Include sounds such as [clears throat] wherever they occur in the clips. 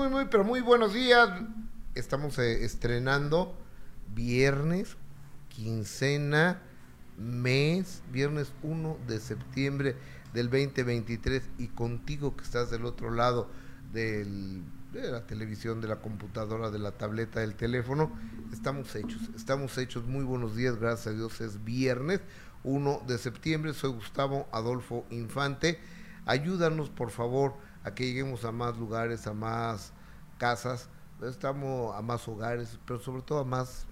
muy, muy, pero muy buenos días. Estamos eh, estrenando viernes, quincena, mes, viernes 1 de septiembre del 2023 y contigo que estás del otro lado de la televisión, de la computadora, de la tableta, del teléfono, estamos hechos, estamos hechos. Muy buenos días, gracias a Dios es viernes 1 de septiembre. Soy Gustavo Adolfo Infante. Ayúdanos, por favor, a que lleguemos a más lugares, a más casas, estamos a más hogares, pero sobre todo a más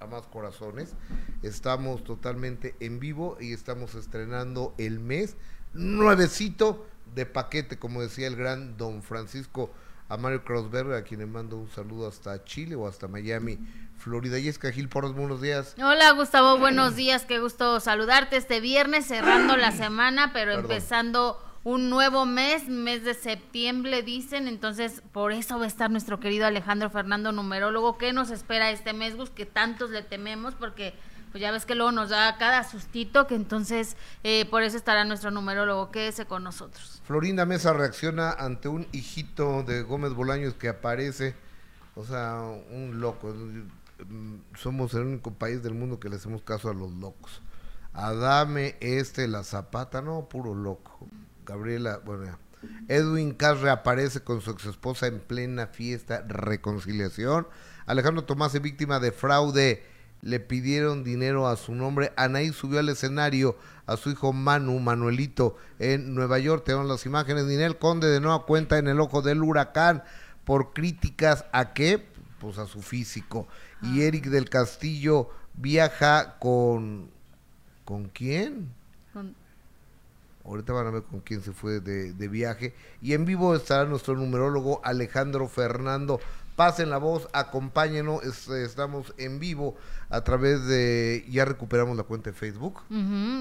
a más corazones. Estamos totalmente en vivo y estamos estrenando el mes nuevecito de paquete, como decía el gran don Francisco a Mario Crossberg, a quien le mando un saludo hasta Chile o hasta Miami, Florida. Y es Gil Porros, buenos días. Hola Gustavo, buenos días, qué gusto saludarte este viernes, cerrando la semana, pero empezando un nuevo mes, mes de septiembre, dicen. Entonces, por eso va a estar nuestro querido Alejandro Fernando, numerólogo. ¿Qué nos espera este mes, Gus? Que tantos le tememos, porque pues ya ves que luego nos da cada sustito, que entonces eh, por eso estará nuestro numerólogo. Quédese con nosotros. Florinda Mesa reacciona ante un hijito de Gómez Bolaños que aparece, o sea, un loco. Somos el único país del mundo que le hacemos caso a los locos. Adame este, la zapata, no, puro loco. Gabriela, bueno, Edwin Cass reaparece con su ex esposa en plena fiesta, reconciliación. Alejandro Tomás es víctima de fraude, le pidieron dinero a su nombre. Anaí subió al escenario a su hijo Manu, Manuelito, en Nueva York. Tenemos las imágenes. Ninel Conde de nueva cuenta en el ojo del huracán por críticas a qué? Pues a su físico. Y. Eric del Castillo viaja con... ¿Con quién? Ahorita van a ver con quién se fue de, viaje. Y en vivo estará nuestro numerólogo Alejandro Fernando. Pasen la voz, acompáñenos. estamos en vivo a través de. Ya recuperamos la cuenta de Facebook.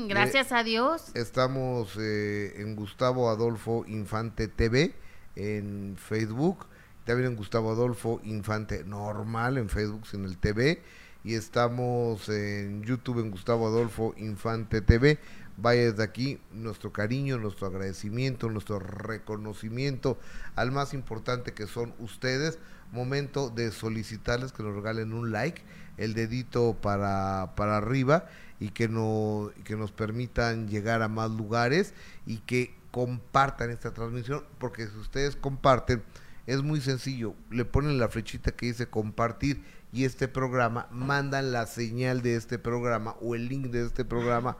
gracias a Dios. Estamos eh, en Gustavo Adolfo Infante TV en Facebook. También en Gustavo Adolfo Infante Normal en Facebook, sin el TV. Y estamos en YouTube en Gustavo Adolfo Infante TV vaya desde aquí nuestro cariño, nuestro agradecimiento, nuestro reconocimiento al más importante que son ustedes. Momento de solicitarles que nos regalen un like, el dedito para, para arriba y que, no, que nos permitan llegar a más lugares y que compartan esta transmisión, porque si ustedes comparten, es muy sencillo, le ponen la flechita que dice compartir y este programa, mandan la señal de este programa o el link de este programa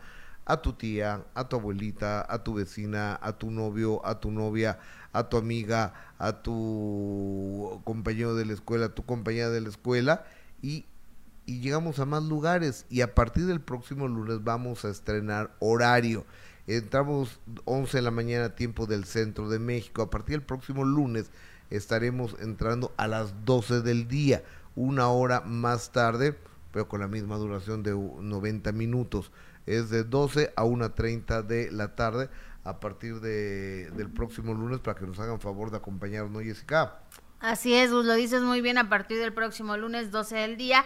a tu tía, a tu abuelita, a tu vecina, a tu novio, a tu novia, a tu amiga, a tu compañero de la escuela, a tu compañera de la escuela y, y llegamos a más lugares y a partir del próximo lunes vamos a estrenar horario. Entramos 11 de la mañana tiempo del centro de México. A partir del próximo lunes estaremos entrando a las 12 del día, una hora más tarde, pero con la misma duración de 90 minutos es de 12 a 1.30 de la tarde a partir de, del próximo lunes para que nos hagan favor de acompañarnos, ¿no, Jessica? Así es, Gus, lo dices muy bien, a partir del próximo lunes 12 del día.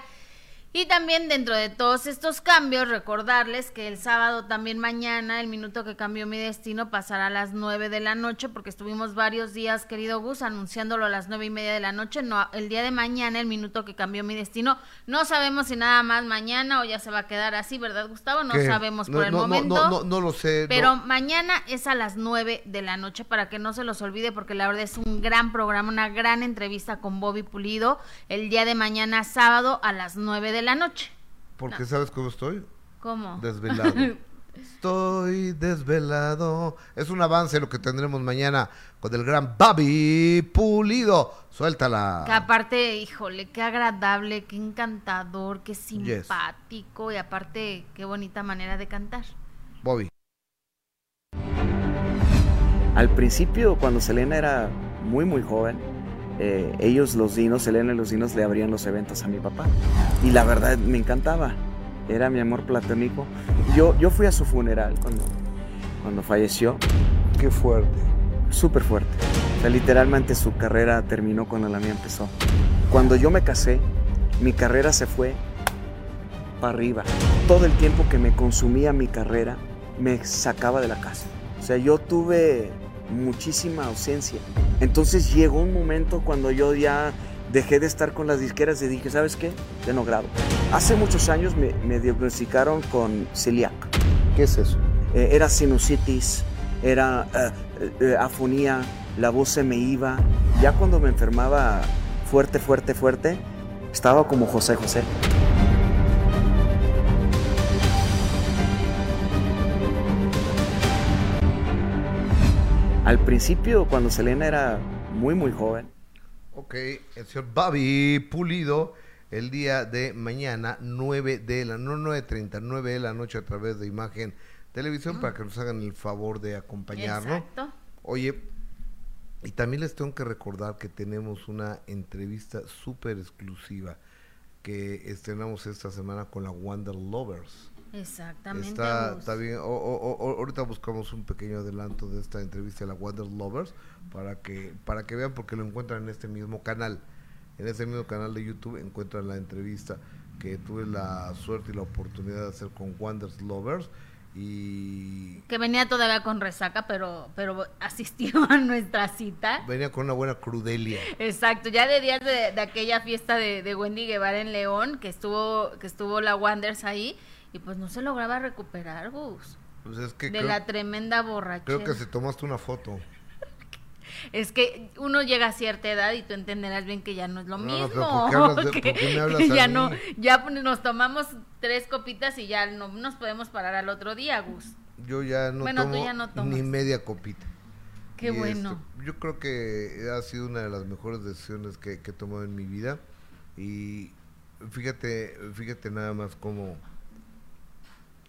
Y también dentro de todos estos cambios, recordarles que el sábado también mañana, el minuto que cambió mi destino, pasará a las nueve de la noche, porque estuvimos varios días, querido Gus, anunciándolo a las nueve y media de la noche. No, el día de mañana, el minuto que cambió mi destino, no sabemos si nada más mañana o ya se va a quedar así, ¿verdad, Gustavo? No sabemos por el momento. No, no, no, lo sé. Pero mañana es a las nueve de la noche, para que no se los olvide, porque la verdad es un gran programa, una gran entrevista con Bobby Pulido, el día de mañana, sábado, a las nueve de la noche. Porque sabes cómo estoy. ¿Cómo? Desvelado. [laughs] Estoy desvelado. Es un avance lo que tendremos mañana con el gran Babi Pulido. Suéltala. Que aparte, híjole, qué agradable, qué encantador, qué simpático y aparte, qué bonita manera de cantar. Bobby. Al principio, cuando Selena era muy, muy joven, eh, ellos, los dinos, Elena y los dinos, le abrían los eventos a mi papá. Y la verdad me encantaba, era mi amor platónico. Yo, yo fui a su funeral cuando, cuando falleció. Qué fuerte. Súper fuerte. O sea, literalmente su carrera terminó cuando la mía empezó. Cuando yo me casé, mi carrera se fue para arriba. Todo el tiempo que me consumía mi carrera me sacaba de la casa. O sea, yo tuve muchísima ausencia. Entonces llegó un momento cuando yo ya dejé de estar con las disqueras y dije, ¿sabes qué? Ya no grabo. Hace muchos años me, diagnosticaron con celíaco. ¿Qué es eso? Eh, era sinusitis, era eh, eh, afonía, la voz se me iba. Ya cuando me enfermaba fuerte, fuerte, fuerte, estaba como José José. Al principio, cuando Selena era muy, muy joven. Ok, el señor Bobby Pulido, el día de mañana, 9 de la, no 9.30, 9 de la noche a través de Imagen Televisión, para que nos hagan el favor de acompañarnos. Exacto. Oye, y también les tengo que recordar que tenemos una entrevista súper exclusiva que estrenamos esta semana con la Wonder Lovers. Exactamente. Está, bien. ahorita buscamos un pequeño adelanto de esta entrevista a la Wonder Lovers para que para que vean porque lo encuentran en este mismo canal. En ese mismo canal de YouTube encuentran la entrevista que tuve la suerte y la oportunidad de hacer con Wonder Lovers y que venía todavía con resaca pero pero asistió a nuestra cita venía con una buena crudelia exacto ya de días de, aquella fiesta de, de, Wendy Guevara en León que estuvo que estuvo la Wonders ahí y pues no se lograba recuperar, Gus. Pues es que de la tremenda borrachera. Creo que se tomaste una foto. [laughs] es que uno llega a cierta edad y tú entenderás bien que ya no es lo mismo. [laughs] ¿por qué, me hablas ya no, ya pues, nos tomamos tres copitas y ya no nos podemos parar al otro día, Gus. Yo ya no tomo ni media copita. Qué bueno. yo creo que ha sido una de las mejores decisiones que, que he tomado en mi vida y fíjate, fíjate nada más cómo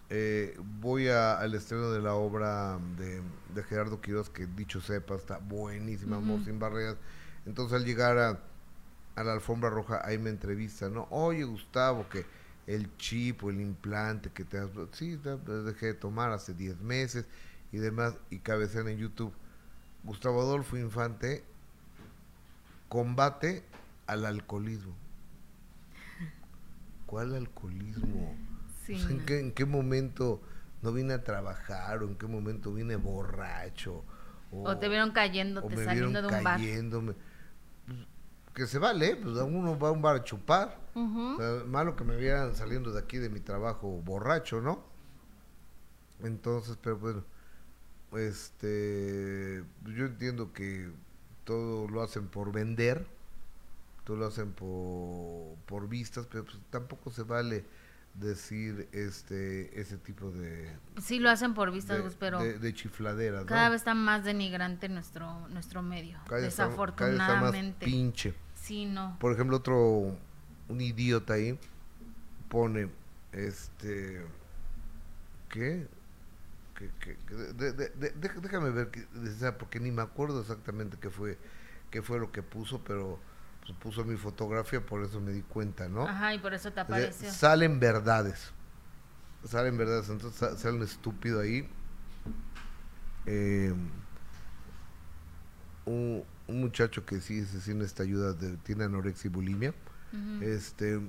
eh, voy al estreno de la obra de, Gerardo Quiroz, que dicho sepa, está buenísima, sin barreras. Entonces al llegar a, la alfombra roja, ahí me entrevista, ¿no? Oye, Gustavo, que el chip o el implante que te has... Sí, dejé de tomar hace 10 meses y demás, y cabecean en YouTube. Gustavo Adolfo Infante combate al alcoholismo. ¿Cuál alcoholismo? ¿En, qué, momento no vine a trabajar o en qué momento vine borracho? O, te vieron cayéndote saliendo de un bar. Pues, que se vale, pues uno va a un bar a chupar. malo que me vieran saliendo de aquí de mi trabajo borracho, ¿no? Entonces, pero bueno, este, yo entiendo que todo lo hacen por vender, todo lo hacen por, por vistas, pero pues tampoco se vale decir este ese tipo de sí lo hacen por vistas pero de, chifladeras cada vez está más denigrante nuestro nuestro medio desafortunadamente. pinche. Sí no. Por ejemplo otro un idiota ahí pone este qué déjame ver porque ni me acuerdo exactamente qué fue qué fue lo que puso pero pues, puso mi fotografía, por eso me di cuenta, ¿no? Ajá, y por eso te apareció. Salen verdades. Salen verdades, entonces sale un estúpido ahí. Eh, un, muchacho que sí, sí necesita ayuda, de, tiene anorexia y bulimia. Este,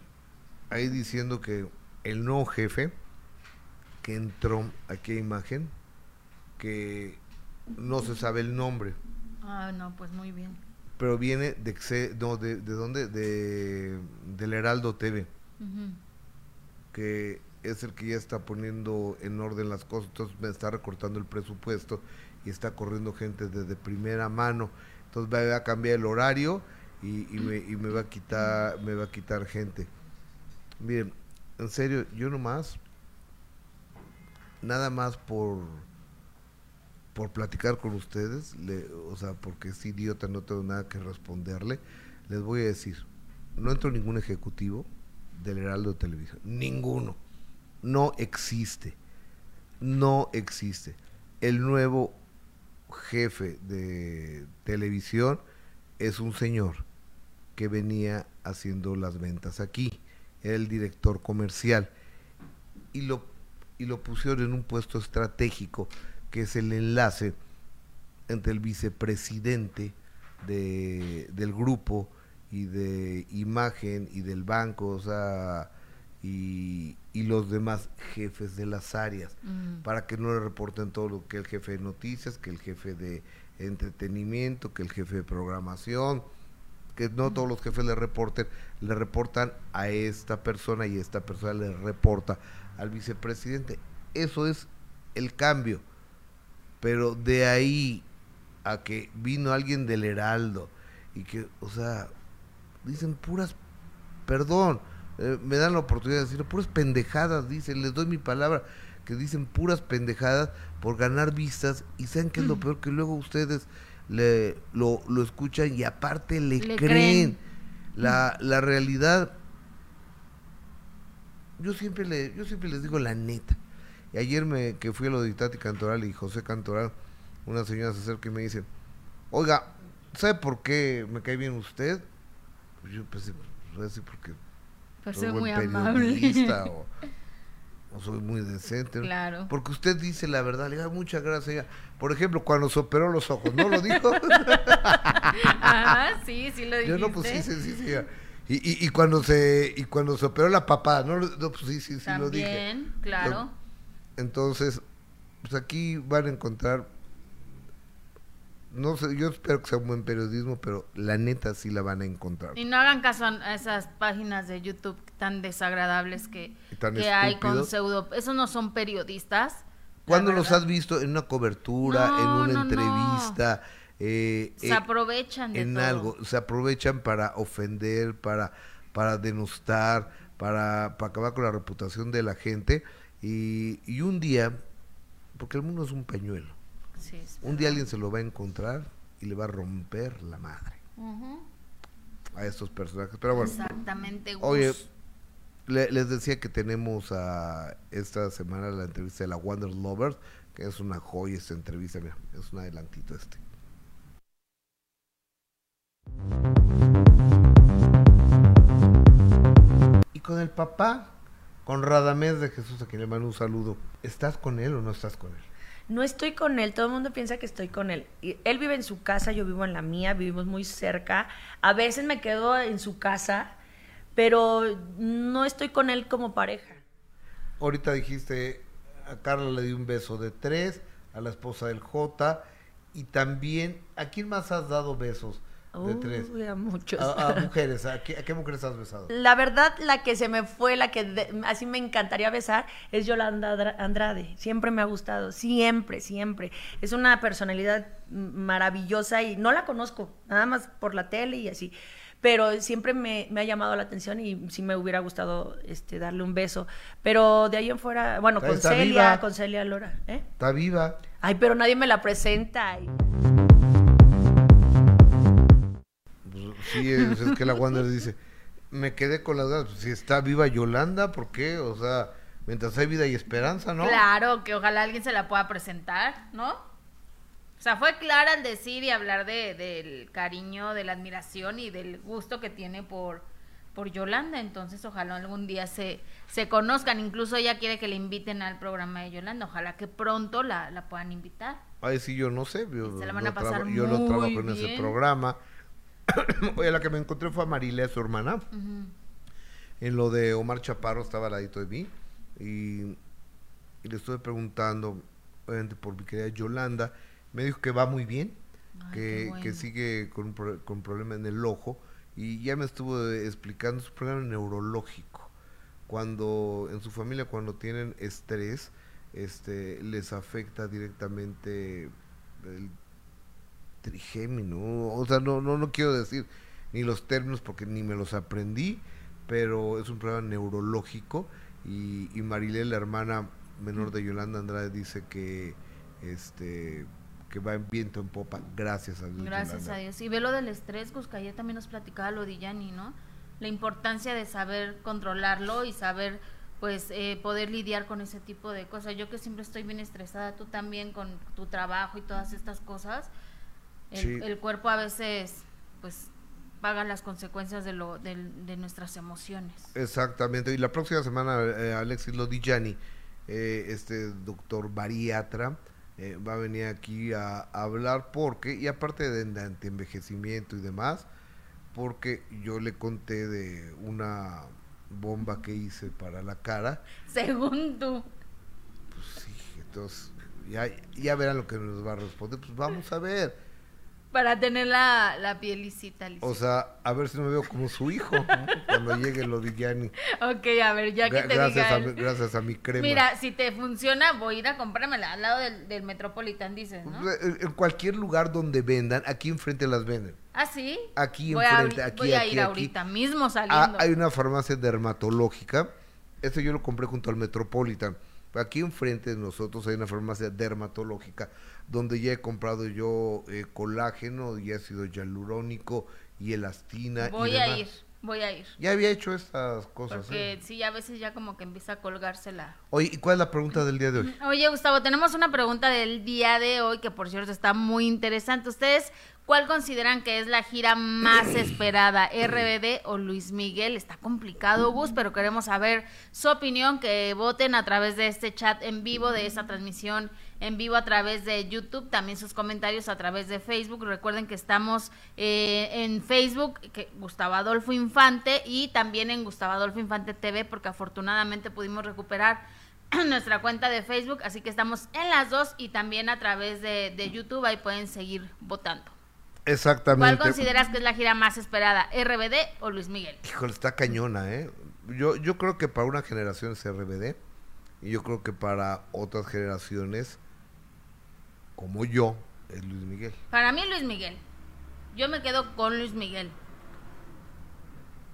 ahí diciendo que el nuevo jefe que entró aquí a imagen, que no se sabe el nombre. Ah, no, pues muy bien pero viene de, no, de, de dónde, de, del Heraldo TV, que es el que ya está poniendo en orden las cosas, entonces me está recortando el presupuesto y está corriendo gente desde primera mano, entonces va a cambiar el horario y, y, me, y me va a quitar, me va a quitar gente. Miren, en serio, yo nomás, nada más por por platicar con ustedes, le, o sea, porque es idiota, no tengo nada que responderle, les voy a decir, no entro ningún ejecutivo del Heraldo de Televisión, ninguno, no existe, no existe. El nuevo jefe de televisión es un señor que venía haciendo las ventas aquí, era el director comercial, y lo, y lo pusieron en un puesto estratégico que es el enlace entre el vicepresidente de, del grupo y de imagen y del banco, o sea, y, y los demás jefes de las áreas, Mm. para que no le reporten todo lo que el jefe de noticias, que el jefe de entretenimiento, que el jefe de programación, que no todos los jefes le reporten, le reportan a esta persona y esta persona le reporta al vicepresidente. Eso es el cambio. Pero de ahí a que vino alguien del Heraldo y que, o sea, dicen puras, perdón, eh, me dan la oportunidad de decir puras pendejadas, dicen, les doy mi palabra, que dicen puras pendejadas por ganar vistas y saben que es lo peor que luego ustedes le, lo, lo escuchan y aparte le, Le creen. creen. La, la realidad, yo siempre, le, yo siempre les digo la neta. Y ayer me, que fui a lo de Itati Cantoral y José Cantoral, una señora se acerca y me dice, oiga, ¿sabe por qué me cae bien usted? Pues yo pensé, pues así porque Por soy muy amable. o, [laughs] o soy muy decente. ¿no? Claro. Porque usted dice la verdad, le "Ah, muchas gracias. señora". Por ejemplo, cuando se operó los ojos, ¿no lo dijo? Ajá, [laughs] sí, sí lo dijiste. Yo no, pues sí, sí, sí, señora. Y, y, y cuando se y cuando se operó la papá, no, lo- no, pues sí, sí, sí lo dije. También, claro. Entonces, pues aquí van a encontrar, no sé, yo espero que sea un buen periodismo, pero la neta sí la van a encontrar. Y no hagan caso a esas páginas de YouTube tan desagradables que, tan que hay con pseudo... Esos no son periodistas. ¿Cuándo los has visto en una cobertura, No, en una no, no. entrevista? eh, Se eh, aprovechan de en todo. algo, se aprovechan para ofender, para, para denostar, para, para acabar con la reputación de la gente. Y, y un día, porque el mundo es un pañuelo, Sí, un día alguien se lo va a encontrar y le va a romper la madre a estos personajes. Pero bueno, Exactamente. Gus. oye, le- les decía que tenemos a esta semana la entrevista de la Wonder Lovers, que es una joya esta entrevista, mira, es un adelantito este. Y con el papá, con Radamés de Jesús, a quien le mando un saludo, ¿estás con él o no estás con él? No estoy con él, todo el mundo piensa que estoy con él. Él vive en su casa, yo vivo en la mía, vivimos muy cerca. A veces me quedo en su casa, pero no estoy con él como pareja. Ahorita dijiste, a Carla le di un beso de tres, a la esposa del J, y también, ¿a quién más has dado besos de tres? A muchos. A, a mujeres, ¿a qué, a qué mujeres has besado? La verdad, la que se me fue, la que de- así me encantaría besar, es Yolanda Andrade. Siempre me ha gustado, siempre, siempre. Es una personalidad maravillosa y no la conozco, nada más por la tele y así. Pero siempre me, me ha llamado la atención y sí me hubiera gustado este, darle un beso. Pero de ahí en fuera, bueno, con Celia, viva. con Celia Lora. ¿eh? Está viva. Ay, pero nadie me la presenta. Sí, es, es que la Wander dice, me quedé con las ganas. Si está viva Yolanda, ¿por qué? O sea, mientras hay vida y esperanza, ¿no? Claro, que ojalá alguien se la pueda presentar, ¿no? O sea, fue clara al decir y hablar de, del cariño, de la admiración y del gusto que tiene por, por Yolanda. Entonces, ojalá algún día se, se conozcan. Incluso ella quiere que le inviten al programa de Yolanda. Ojalá que pronto la, la puedan invitar. Ay, sí, yo no sé. Yo, Se la van a pasar yo no trabajo en ese bien. programa. [coughs] Oye, la que me encontré fue a Marilea, su hermana. En lo de Omar Chaparro estaba al ladito de mí. Y, y le estuve preguntando, obviamente, por mi querida Yolanda. Me dijo que va muy bien. Ay, que, sigue con un pro- con problema en el ojo. Y ya me estuvo explicando su problema neurológico. Cuando en su familia, cuando tienen estrés, este les afecta directamente el trigémino. O sea, no, no, no quiero decir ni los términos porque ni me los aprendí, pero es un problema neurológico. Y, y Marilé, la hermana menor de Yolanda Andrade, dice que este que va en viento en popa, gracias a Dios. Gracias a Dios. Y ve lo del estrés, Gusca, ya también nos platicaba lo de Yanni, ¿no? La importancia de saber controlarlo y saber, pues, eh, poder lidiar con ese tipo de cosas. Yo que siempre estoy bien estresada, tú también con tu trabajo y todas estas cosas. El, Sí. el cuerpo a veces, pues, paga las consecuencias de, lo, del- de nuestras emociones. Exactamente. Y la próxima semana, eh, Alexis Lodigiani, eh, este doctor bariatra, eh, va a venir aquí a, a hablar porque, y aparte de, de antienvejecimiento y demás, porque yo le conté de una bomba que hice para la cara. Según tú. Pues sí, entonces ya, ya verán lo que nos va a responder. Pues vamos a ver. Para tener la, la pielicita lisa. O sea, a ver si no me veo como su hijo ¿no? cuando llegue lo de Gianni. Ok, a ver, ya que Gra- te gracias, diga a él. mi, gracias a mi crema. Mira, si te funciona, voy a ir a comprármela al lado del, del Metropolitan, dices, ¿no? Pues, En en cualquier lugar donde vendan, aquí enfrente las venden. ¿Ah, sí? Aquí voy enfrente, aquí, voy a ir aquí. ahorita mismo Ah, saliendo. hay una farmacia dermatológica. Este yo lo compré junto al Metropolitan. Aquí enfrente de nosotros hay una farmacia dermatológica donde ya he comprado yo eh, colágeno y ácido hialurónico y elastina. y voy a demás. ir, voy a ir. Ya había hecho estas cosas. Porque ¿eh? sí, a veces ya como que empieza a colgarse la... Oye, ¿y cuál es la pregunta del día de hoy? Oye, Gustavo, tenemos una pregunta del día de hoy que por cierto está muy interesante. ¿Ustedes cuál consideran que es la gira más [clears throat] esperada? ¿RBD o Luis Miguel? Está complicado, Gus, pero queremos saber su opinión, que voten a través de este chat en vivo, de esta transmisión en vivo a través de YouTube, también sus comentarios a través de Facebook. Recuerden que estamos eh, en Facebook, que Gustavo Adolfo Infante, y también en Gustavo Adolfo Infante TV, porque afortunadamente pudimos recuperar [clears throat] nuestra cuenta de Facebook, así que estamos en las dos y también a través de, de YouTube, ahí pueden seguir votando. ¿Cuál Exactamente. consideras que es la gira más esperada, RBD o Luis Miguel? Híjole, está cañona, ¿eh? Yo, yo creo que para una generación es RBD y yo creo que para otras generaciones, como yo, es Luis Miguel. Para mí Luis Miguel. Yo me quedo con Luis Miguel.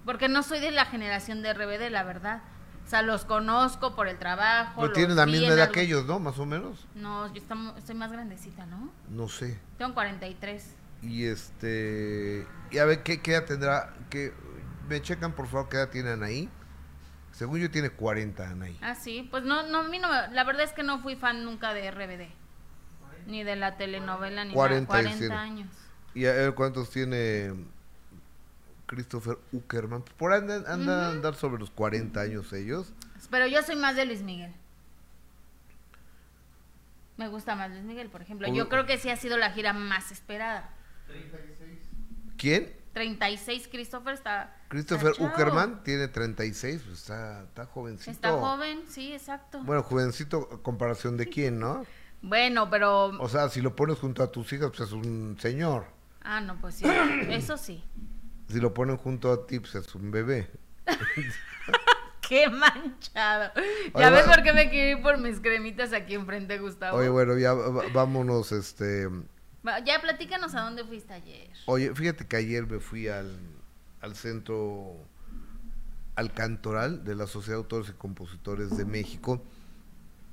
Porque no soy de la generación de RBD, la verdad. O sea, los conozco por el trabajo. Pero tienen la misma en de algún- aquellos, ¿no? Más o menos. No, yo estamos- estoy más grandecita, ¿no? No sé. Tengo 43. Y este. Y a ver, ¿qué, qué edad tendrá? Que, me checan, por favor, qué edad tiene Anaí. Según yo, tiene 40 Anaí. Ah, sí. Pues no, no, a mí no La verdad es que no fui fan nunca de RBD. Ni de la telenovela, ni 40 nada. y 40 tiene. años. ¿Y a ver cuántos tiene Christopher Uckerman? Por ahí andan, andan a andar sobre los 40 años ellos. Pero yo soy más de Luis Miguel. Me gusta más Luis Miguel, por ejemplo. Yo creo que sí ha sido la gira más esperada. ¿Quién? 36, Christopher está. Christopher está. Uckerman tiene 36, pues está, está jovencito. Está joven, sí, exacto. Bueno, jovencito, comparación de quién, ¿no? Bueno, pero. O sea, si lo pones junto a tus hijas, pues es un señor. Ah, no, pues sí. Eso sí. Si lo ponen junto a ti, pues es un bebé. [laughs] Qué manchado. Oye, Ya ves bueno. por qué me quiero ir por mis cremitas aquí enfrente, Gustavo. Oye, bueno, ya va- vámonos, este... Va, Ya platícanos a dónde fuiste ayer. Oye, fíjate que ayer me fui al, al centro, al cantoral de la Sociedad de Autores y Compositores de México.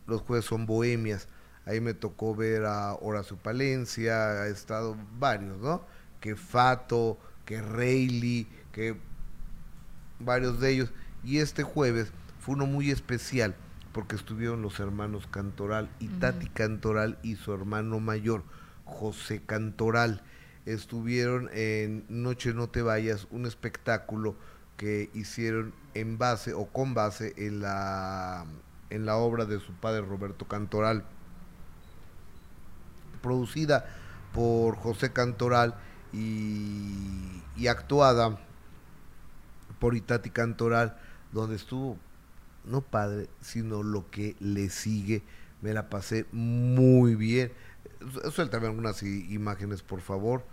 Los jueves son bohemias. Ahí me tocó ver a Horacio Palencia, ha estado varios, ¿no? Que Fato, que Reilly, que varios de ellos. Y este jueves fue uno muy especial porque estuvieron los hermanos Cantoral y Tati Cantoral y su hermano mayor, José Cantoral. Estuvieron en Noche No Te Vayas, un espectáculo que hicieron en base o con base en la, en la obra de su padre Roberto Cantoral, producida por José Cantoral y, y actuada por Itati Cantoral, donde estuvo, no padre, sino lo que le sigue. Me la pasé muy bien. Su- Suéltame algunas imágenes, por favor.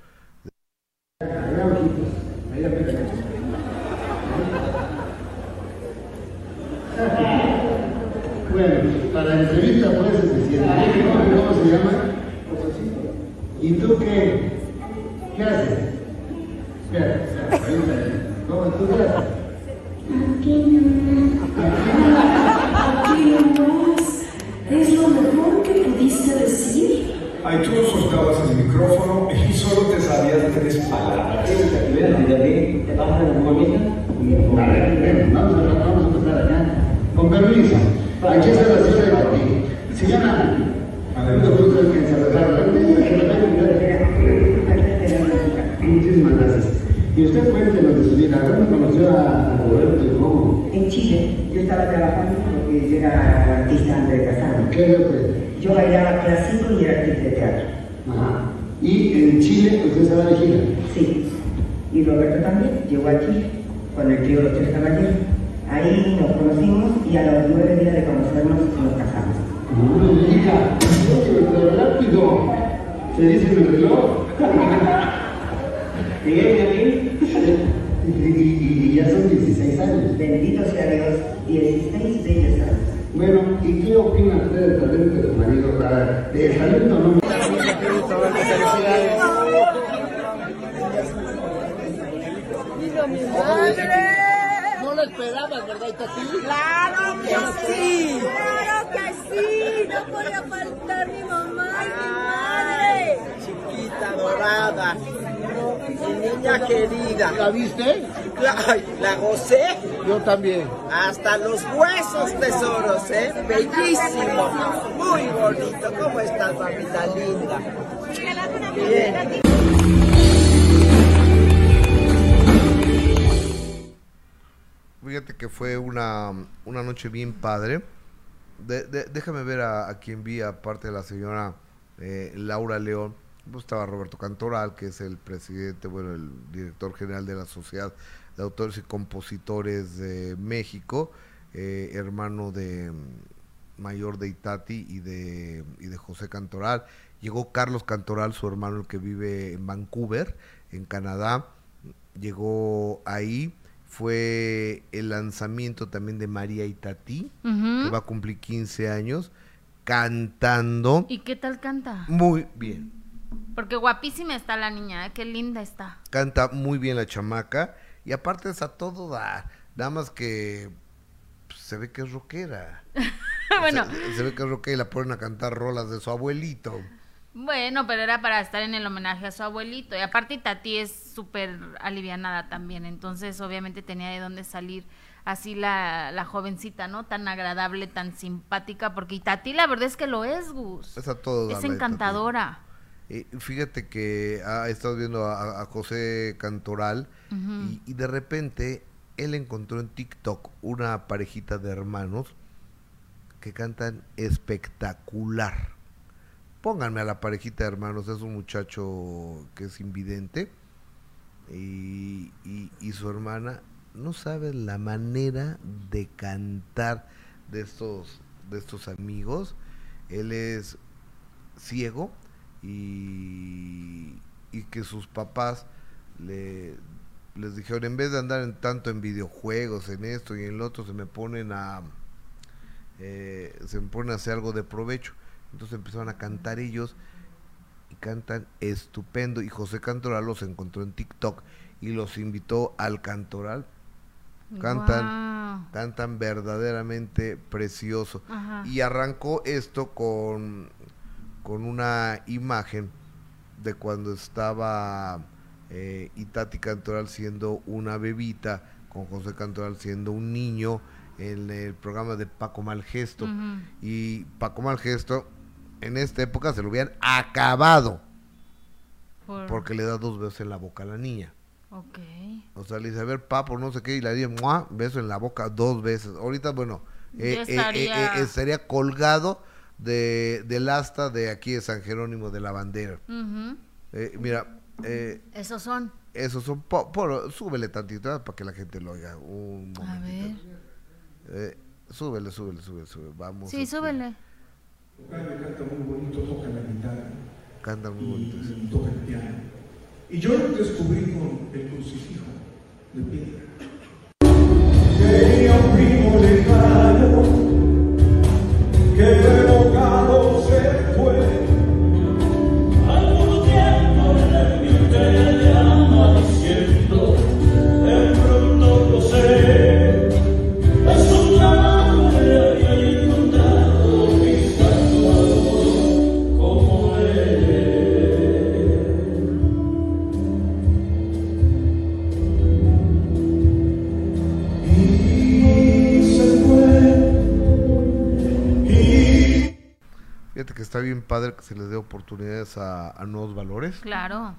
Bueno, para la entrevista puedes decir, ¿cómo, cómo se llama? ¿Y tú qué? ¿Qué haces? Espera, espera, ¿Cómo tú qué haces? Es lo mejor que pudiste decir. Ahí tú no soltabas el micrófono y solo te sabías tres palabras. A ver, ven, vamos a, vamos a empezar acá. Con permiso, aquí está la silla de Martín. Se llama... Muchísimas gracias. Y usted cuéntenos de su vida. ¿Cuándo conoció a Roberto y cómo? En Chile, yo estaba trabajando porque yo era artista André Casano. ¿Qué es usted? Yo bailaba clásico y era artista de teatro. Ajá. Y en Chile usted estaba de gira. Sí. Y Roberto también llegó a Chile cuando el tío Los Tres Caballeros. Ahí nos conocimos y a los nueve días de conocernos nos casamos. No me diga, pero rápido. Se dice el reloj. Bien. Y, y- y ya son 16 años. Bendito sea Dios, 16 bellos años. Bueno, ¿y qué opina usted del talento de su marido? ¿De talento no? No lo esperabas, ¿verdad, Tati? Claro que sí, claro que sí, no podía faltar mi mamá y mi madre. chiquita dorada, querida. ¿La viste? La, ay, la gocé Yo también. hasta los huesos, tesoros, ¿eh? Bellísimo, muy bonito. ¿Cómo estás, mamita linda? Bien. Fíjate que fue una, una noche bien padre. De- de- déjame ver a, a quien vi, aparte de la señora eh, Laura León. Pues estaba Roberto Cantoral, que es el presidente, bueno, el director general de la Sociedad de Autores y Compositores de México, eh, hermano de mm, mayor de Itati y de, y de José Cantoral. Llegó Carlos Cantoral, su hermano, el que vive en Vancouver, en Canadá. Llegó ahí. Fue el lanzamiento también de María Itati, que va a cumplir 15 años, cantando ¿Y qué tal canta? muy bien. Porque guapísima está la niña, ¿eh? qué linda está. Canta muy bien la chamaca y aparte es a todo dar. Nada más que pues, se ve que es rockera. [laughs] bueno, Se, se ve que es rockera y la ponen a cantar rolas de su abuelito. bueno, pero era para estar en el homenaje a su abuelito. Y aparte Tati es súper alivianada también, entonces obviamente tenía de dónde salir así la, la jovencita, ¿no? Tan agradable, tan simpática, porque Tati la verdad es que lo es, Gus. Es a todo Es encantadora. Eh, fíjate que ha estado viendo a, a José Cantoral y, y de repente él encontró en TikTok una parejita de hermanos que cantan espectacular. Pónganme a la parejita de hermanos, es un muchacho que es invidente y, y- y su hermana no sabe la manera de cantar de estos, de estos amigos. Él es ciego y, y que sus papás le, les dijeron, en vez de andar en, tanto en videojuegos, en esto y en lo otro, se me ponen a eh, se me ponen a hacer algo de provecho. Entonces empezaron a cantar ellos y cantan estupendo. Y José Cantoral los encontró en TikTok y los invitó al Cantoral. Cantan, cantan verdaderamente precioso. Ajá. Y arrancó esto con, con una imagen de cuando estaba eh, Itati Cantoral siendo una bebita, con José Cantoral siendo un niño en el programa de Paco Malgesto. Ujú. Y Paco Malgesto en esta época se lo habían acabado Por- porque le da dos besos en la boca a la niña. Ok. O sea, le dice, a ver, papo, no sé qué, y le di ¡mua! beso en la boca dos veces. Ahorita, bueno, eh, eh, eh, estaría- eh, estaría colgado de, del asta de aquí de San Jerónimo de la Bandera. Ujú. Eh, mira, eh, Esos son. esos son, po- por- súbele tantito ¿eh? para que la gente lo oiga. Un A ver. Eh, súbele, súbele, súbele, súbele. Vamos. Sí, súbele. Canta, canta muy bonito, toca la guitarra Canta muy bonito. y toca el piano. Y yo lo descubrí con el crucifijo de piedra. Tenía un primo lejano que que se les dé oportunidades a, a nuevos valores. Claro.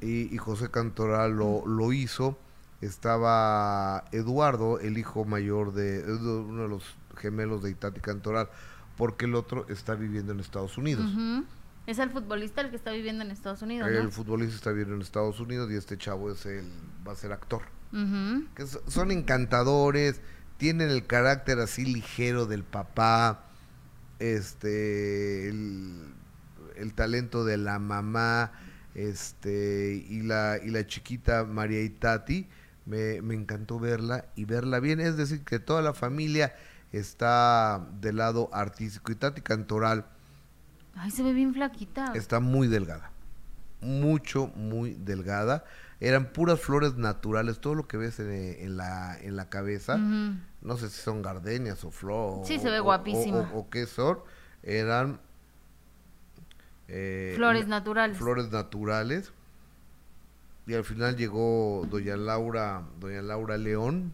y, y José Cantoral lo, lo hizo. Estaba Eduardo, el hijo mayor de uno de los gemelos de Itati Cantoral, porque el otro está viviendo en Estados Unidos. Es el futbolista el que está viviendo en Estados Unidos, ¿no? El futbolista está viviendo en Estados Unidos y este chavo es el va a ser actor. Que son encantadores, tienen el carácter así ligero del papá, este, el, el talento de la mamá, este, y la, y la chiquita María Itati, me, me encantó verla y verla bien, es decir, que toda la familia está del lado artístico y Tati Cantoral Ay, se ve bien flaquita. está muy delgada, mucho, muy delgada. Eran puras flores naturales, todo lo que ves en, en la, en la cabeza, no sé si son gardenias o flor. Sí, o- se ve o- guapísima. O, o qué son, eran... eh, Flores na- naturales. Flores naturales. Y al final llegó doña Laura, doña Laura León,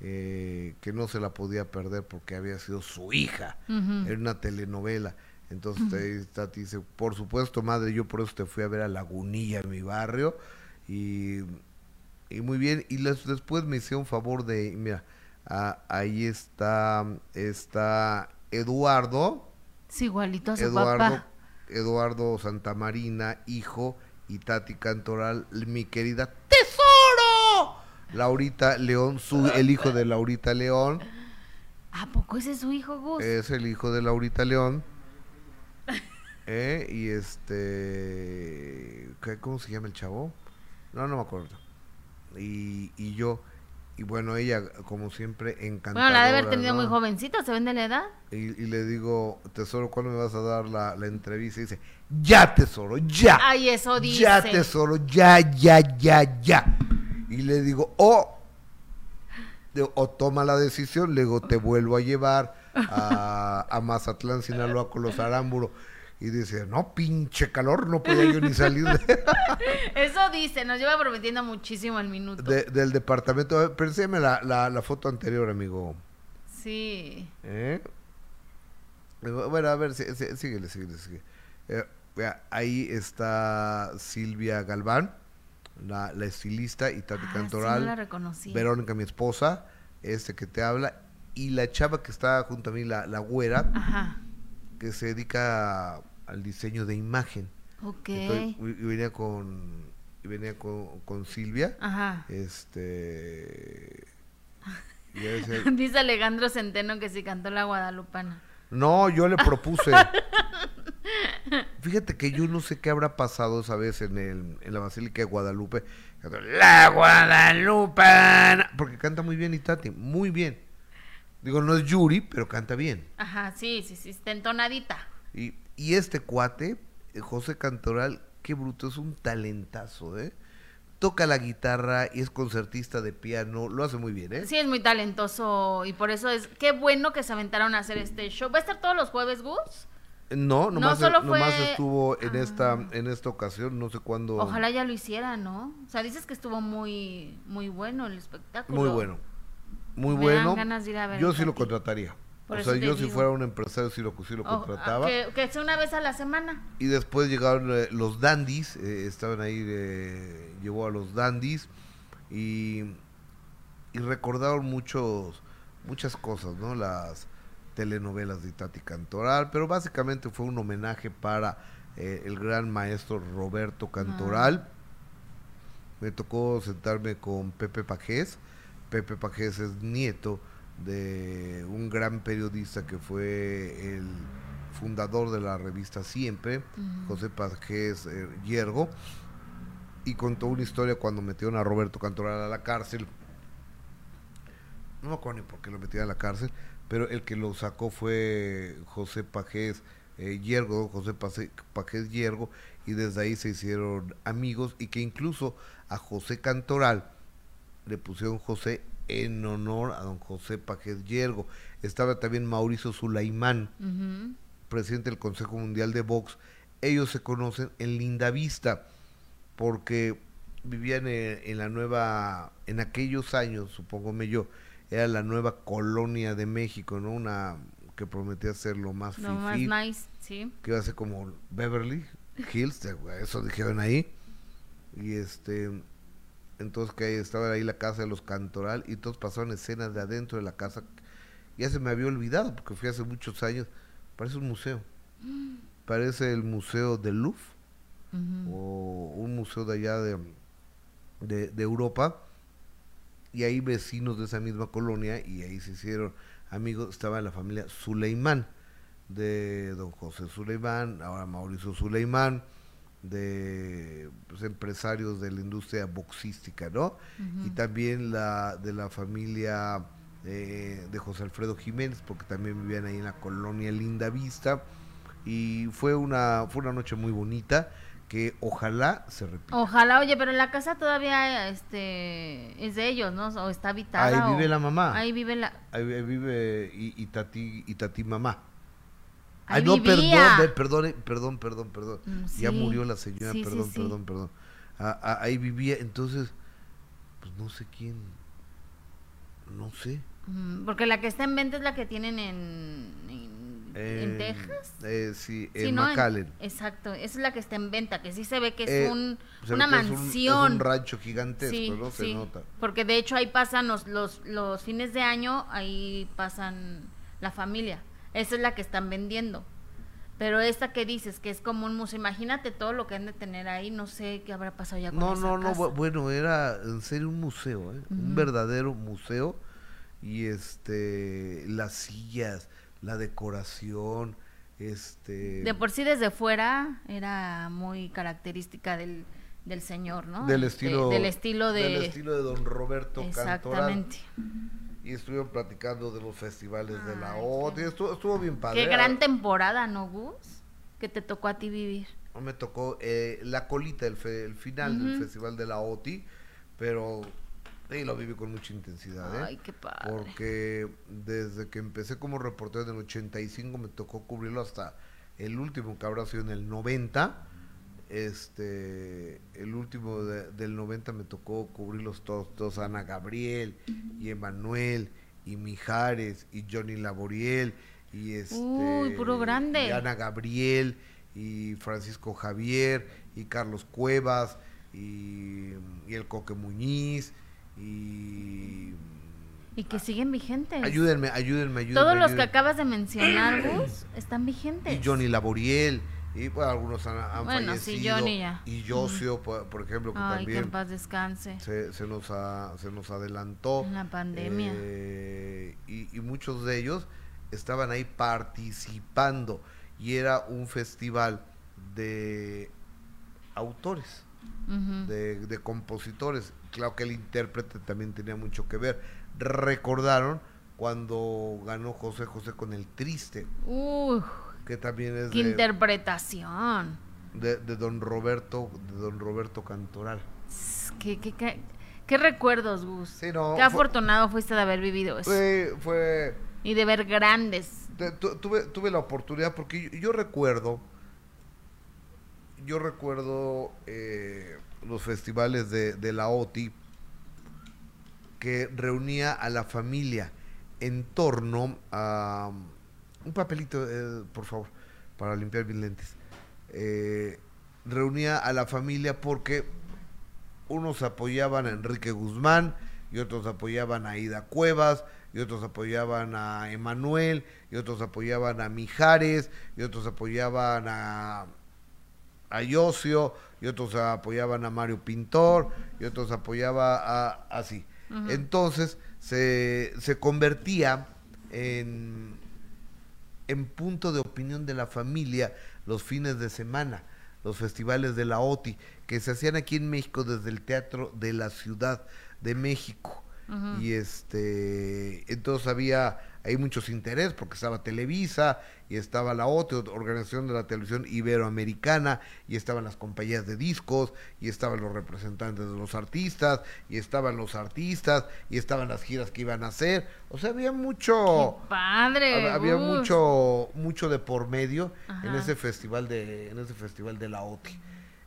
eh, que no se la podía perder porque había sido su hija Ujú. en una telenovela. Entonces ahí Tati dice, por supuesto, madre, yo por eso te fui a ver a Lagunilla en mi barrio. Y, y muy bien. Y les- después me hicieron favor de, mira, ah, ahí está, está Eduardo. Es igualito a su Eduardo, papá. Eduardo Santamarina, hijo, y Tati Cantoral, mi querida tesoro. Laurita León, su, el hijo de Laurita León, ¿A poco ese es su hijo, Gus? es el hijo de Laurita León. [laughs] Eh, y este, ¿qué- ¿cómo se llama el chavo? No, no me acuerdo. Y, y yo, y bueno, ella, como siempre, encantadora. bueno, la de haber tenido ¿no? muy jovencita, ¿se ven de la edad? Y, y le digo, tesoro, ¿cuándo me vas a dar la, la entrevista? Y dice, ya, tesoro, ya. Ay, eso dice. Ya, tesoro, ya, ya, ya, ya. Y le digo, o, o toma la decisión, le digo, te vuelvo a llevar a, a Mazatlán, Sinaloa, con los Arámburo. Y dice, no, pinche calor, no podía yo ni salir de- [laughs] Eso dice, nos lleva prometiendo muchísimo el minuto. de- del departamento. Enséñame la, la, la foto anterior, amigo. Sí. ¿Eh? Bueno, a ver, sí- sí- síguele, síguele, síguele. Eh, ahí está Silvia Galván, la, la estilista, y Tati Ah, sí, Cantoral. no la reconocí. Verónica, mi esposa, este que te habla, y la chava que está junto a mí, la, la güera, Ajá. que se dedica al diseño de imagen. Ok. Entonces, venía con y venía con, con Silvia. Ajá. Este. [laughs] Dice Alejandro Centeno que si cantó la guadalupana. No, yo le propuse. [laughs] Fíjate que yo no sé qué habrá pasado esa vez en, el, en la Basílica de Guadalupe. La Guadalupana. Porque canta muy bien Itati, muy bien. Digo, no es Yuri, pero canta bien. Ajá, sí, sí, sí, está entonadita. Y, y este cuate, eh, José Cantoral, qué bruto, es un talentazo, ¿eh? Toca la guitarra y es concertista de piano, lo hace muy bien, ¿eh? Sí, es muy talentoso y por eso es qué bueno que se aventaron a hacer este show. ¿Va a estar todos los jueves, Gus? No, nomás, solo nomás fue- estuvo en Ah. esta en esta ocasión, no sé cuándo. Ojalá ya lo hiciera, ¿no? O sea, dices que estuvo muy muy bueno el espectáculo. Muy bueno. Muy Me dan bueno. ganas de ir a ver yo sí lo contrataría. Por o sea, yo si fuera un empresario sí lo, sí lo Oh, ah, contrataba. que, que sea una vez a la semana. Y después llegaron eh, los dandies, eh, estaban ahí, eh, llevó a los dandies y, y recordaron muchos, muchas cosas, ¿no? Las telenovelas de Tati Cantoral, pero básicamente fue un homenaje para eh, el gran maestro Roberto Cantoral. Me tocó sentarme con Pepe Pajés. Pepe Pajés es nieto de un gran periodista que fue el fundador de la revista Siempre. José Pajés eh, Yergo, y contó una historia cuando metieron a Roberto Cantoral a la cárcel. No me acuerdo ni por qué lo metieron a la cárcel, pero el que lo sacó fue José Pajés eh, Yergo, José Pajés Yergo, y desde ahí se hicieron amigos y que incluso a José Cantoral le pusieron José en honor a don José Pajés Yergo. Estaba también Mauricio Sulaimán, presidente del Consejo Mundial de Box. Ellos se conocen en Lindavista porque vivían en, en la nueva, en aquellos años, supóngome yo, era la nueva colonia de México, ¿no? Una que prometía ser lo más Lo más nice, sí. que iba a ser como Beverly Hills, eso dijeron ahí. Y este, entonces que estaba ahí la casa de los Cantoral y todos pasaron escenas de adentro de la casa. Ya se me había olvidado porque fui hace muchos años. Parece un museo. [gasps] Parece el museo del Louvre o un museo de allá de, de, de Europa. y ahí vecinos de esa misma colonia, y ahí se hicieron amigos, estaba la familia Suleimán, de don José Suleimán, ahora Mauricio Suleimán, de pues, empresarios de la industria boxística, ¿no? Y también la de la familia eh, de José Alfredo Jiménez, porque también vivían ahí en la colonia Linda Vista. Y fue una, fue una noche muy bonita que ojalá se repita. Ojalá, oye, pero la casa todavía este es de ellos, ¿no? O está habitada. Ahí vive o- la mamá. Ahí vive la. Ahí vi- vive y, y Tati, y Tati mamá. Ahí Ay, no, vivía. perdón, perdón, perdón, perdón, perdón. Mm, Ya sí. murió la señora, Sí, perdón, sí. perdón, perdón. Ah, ah, ahí vivía, entonces, pues no sé quién, no sé. Mm, Porque la que está en venta es la que tienen en, en, en Eh, Texas. eh, sí, en ¿no? En- McAllen. exacto, esa es la que está en venta, que sí se ve que es Eh, un, una que es un- mansión. Es un, rancho gigantesco, Sí, ¿no? Se sí, nota. Porque de hecho ahí pasan los, los, los fines de año, ahí pasan la familia. Esa es la que están vendiendo. Pero esta que dices, que es como un museo, imagínate todo lo que han de tener ahí, no sé qué habrá pasado ya con No, esa no, no, casa. bu- bueno, era en serio un museo, ¿eh? un verdadero museo. Y este, las sillas, la decoración, este... De por sí desde fuera era muy característica del, del señor, ¿no? del De- estilo del estilo de... del estilo de don Roberto Cantoral Exactamente. Y estuvieron platicando de los festivales de la Ay, OT y estuvo, estuvo bien padre Qué gran temporada, ¿no, Gus? Que te tocó a ti vivir. No me tocó eh, la colita el, fe- el final del festival de la OTI pero sí, lo viví con mucha intensidad ¿eh? Ay, qué padre. porque desde que empecé como reportero en el 85 me tocó cubrirlo hasta el último que habrá sido en el 90 este el último de- del 90 me tocó cubrirlos todos, todos Ana Gabriel y Emanuel y Mijares y Johnny Laboriel y este Uy, puro grande. y Ana Gabriel y Francisco Javier y Carlos Cuevas y, y el Coque Muñiz y Y que siguen vigentes. ayúdenme, ayúdenme, ayúdenme. Todos los que acabas de mencionar, Gus, están vigentes. y Johnny Laboriel y pues, algunos han, han Bueno, sí, fallecido ya. y Josio por, por ejemplo que Ay, que en también paz descanse. se, se nos ha- se nos adelantó la pandemia. Eh, y, y muchos de ellos estaban ahí participando y era un festival de autores de, de compositores. Claro que el intérprete también tenía mucho que ver. Recordaron cuando ganó José José con El Triste, Uy, que también es qué de, interpretación. de, de don Roberto, de don Roberto Cantoral. Qué, qué, qué, qué recuerdos, Gus. Sí, no, qué fue- afortunado fuiste de haber vivido eso. Fue, fue Y de ver grandes. tu- tuve, tuve la oportunidad porque yo, yo recuerdo, yo recuerdo eh, los festivales de, de la OTI que reunía a la familia en torno a un papelito, eh, por favor, para limpiar mis lentes. Eh, reunía a la familia porque unos apoyaban a Enrique Guzmán y otros apoyaban a Ida Cuevas y otros apoyaban a Emanuel y otros apoyaban a Mijares y otros apoyaban a a Yosio y otros apoyaban a Mario Pintor y otros apoyaba a así. Entonces se, se convertía en, en punto de opinión de la familia los fines de semana, los festivales de la OTI, que se hacían aquí en México desde el Teatro de la Ciudad de México. Y este, entonces había hay muchos interés porque estaba Televisa y estaba la otra organización de la televisión iberoamericana y estaban las compañías de discos y estaban los representantes de los artistas y estaban los artistas y estaban las giras que iban a hacer. O sea, había mucho Qué padre. hab- había mucho mucho de por medio en ese festival de en ese festival de la OTI.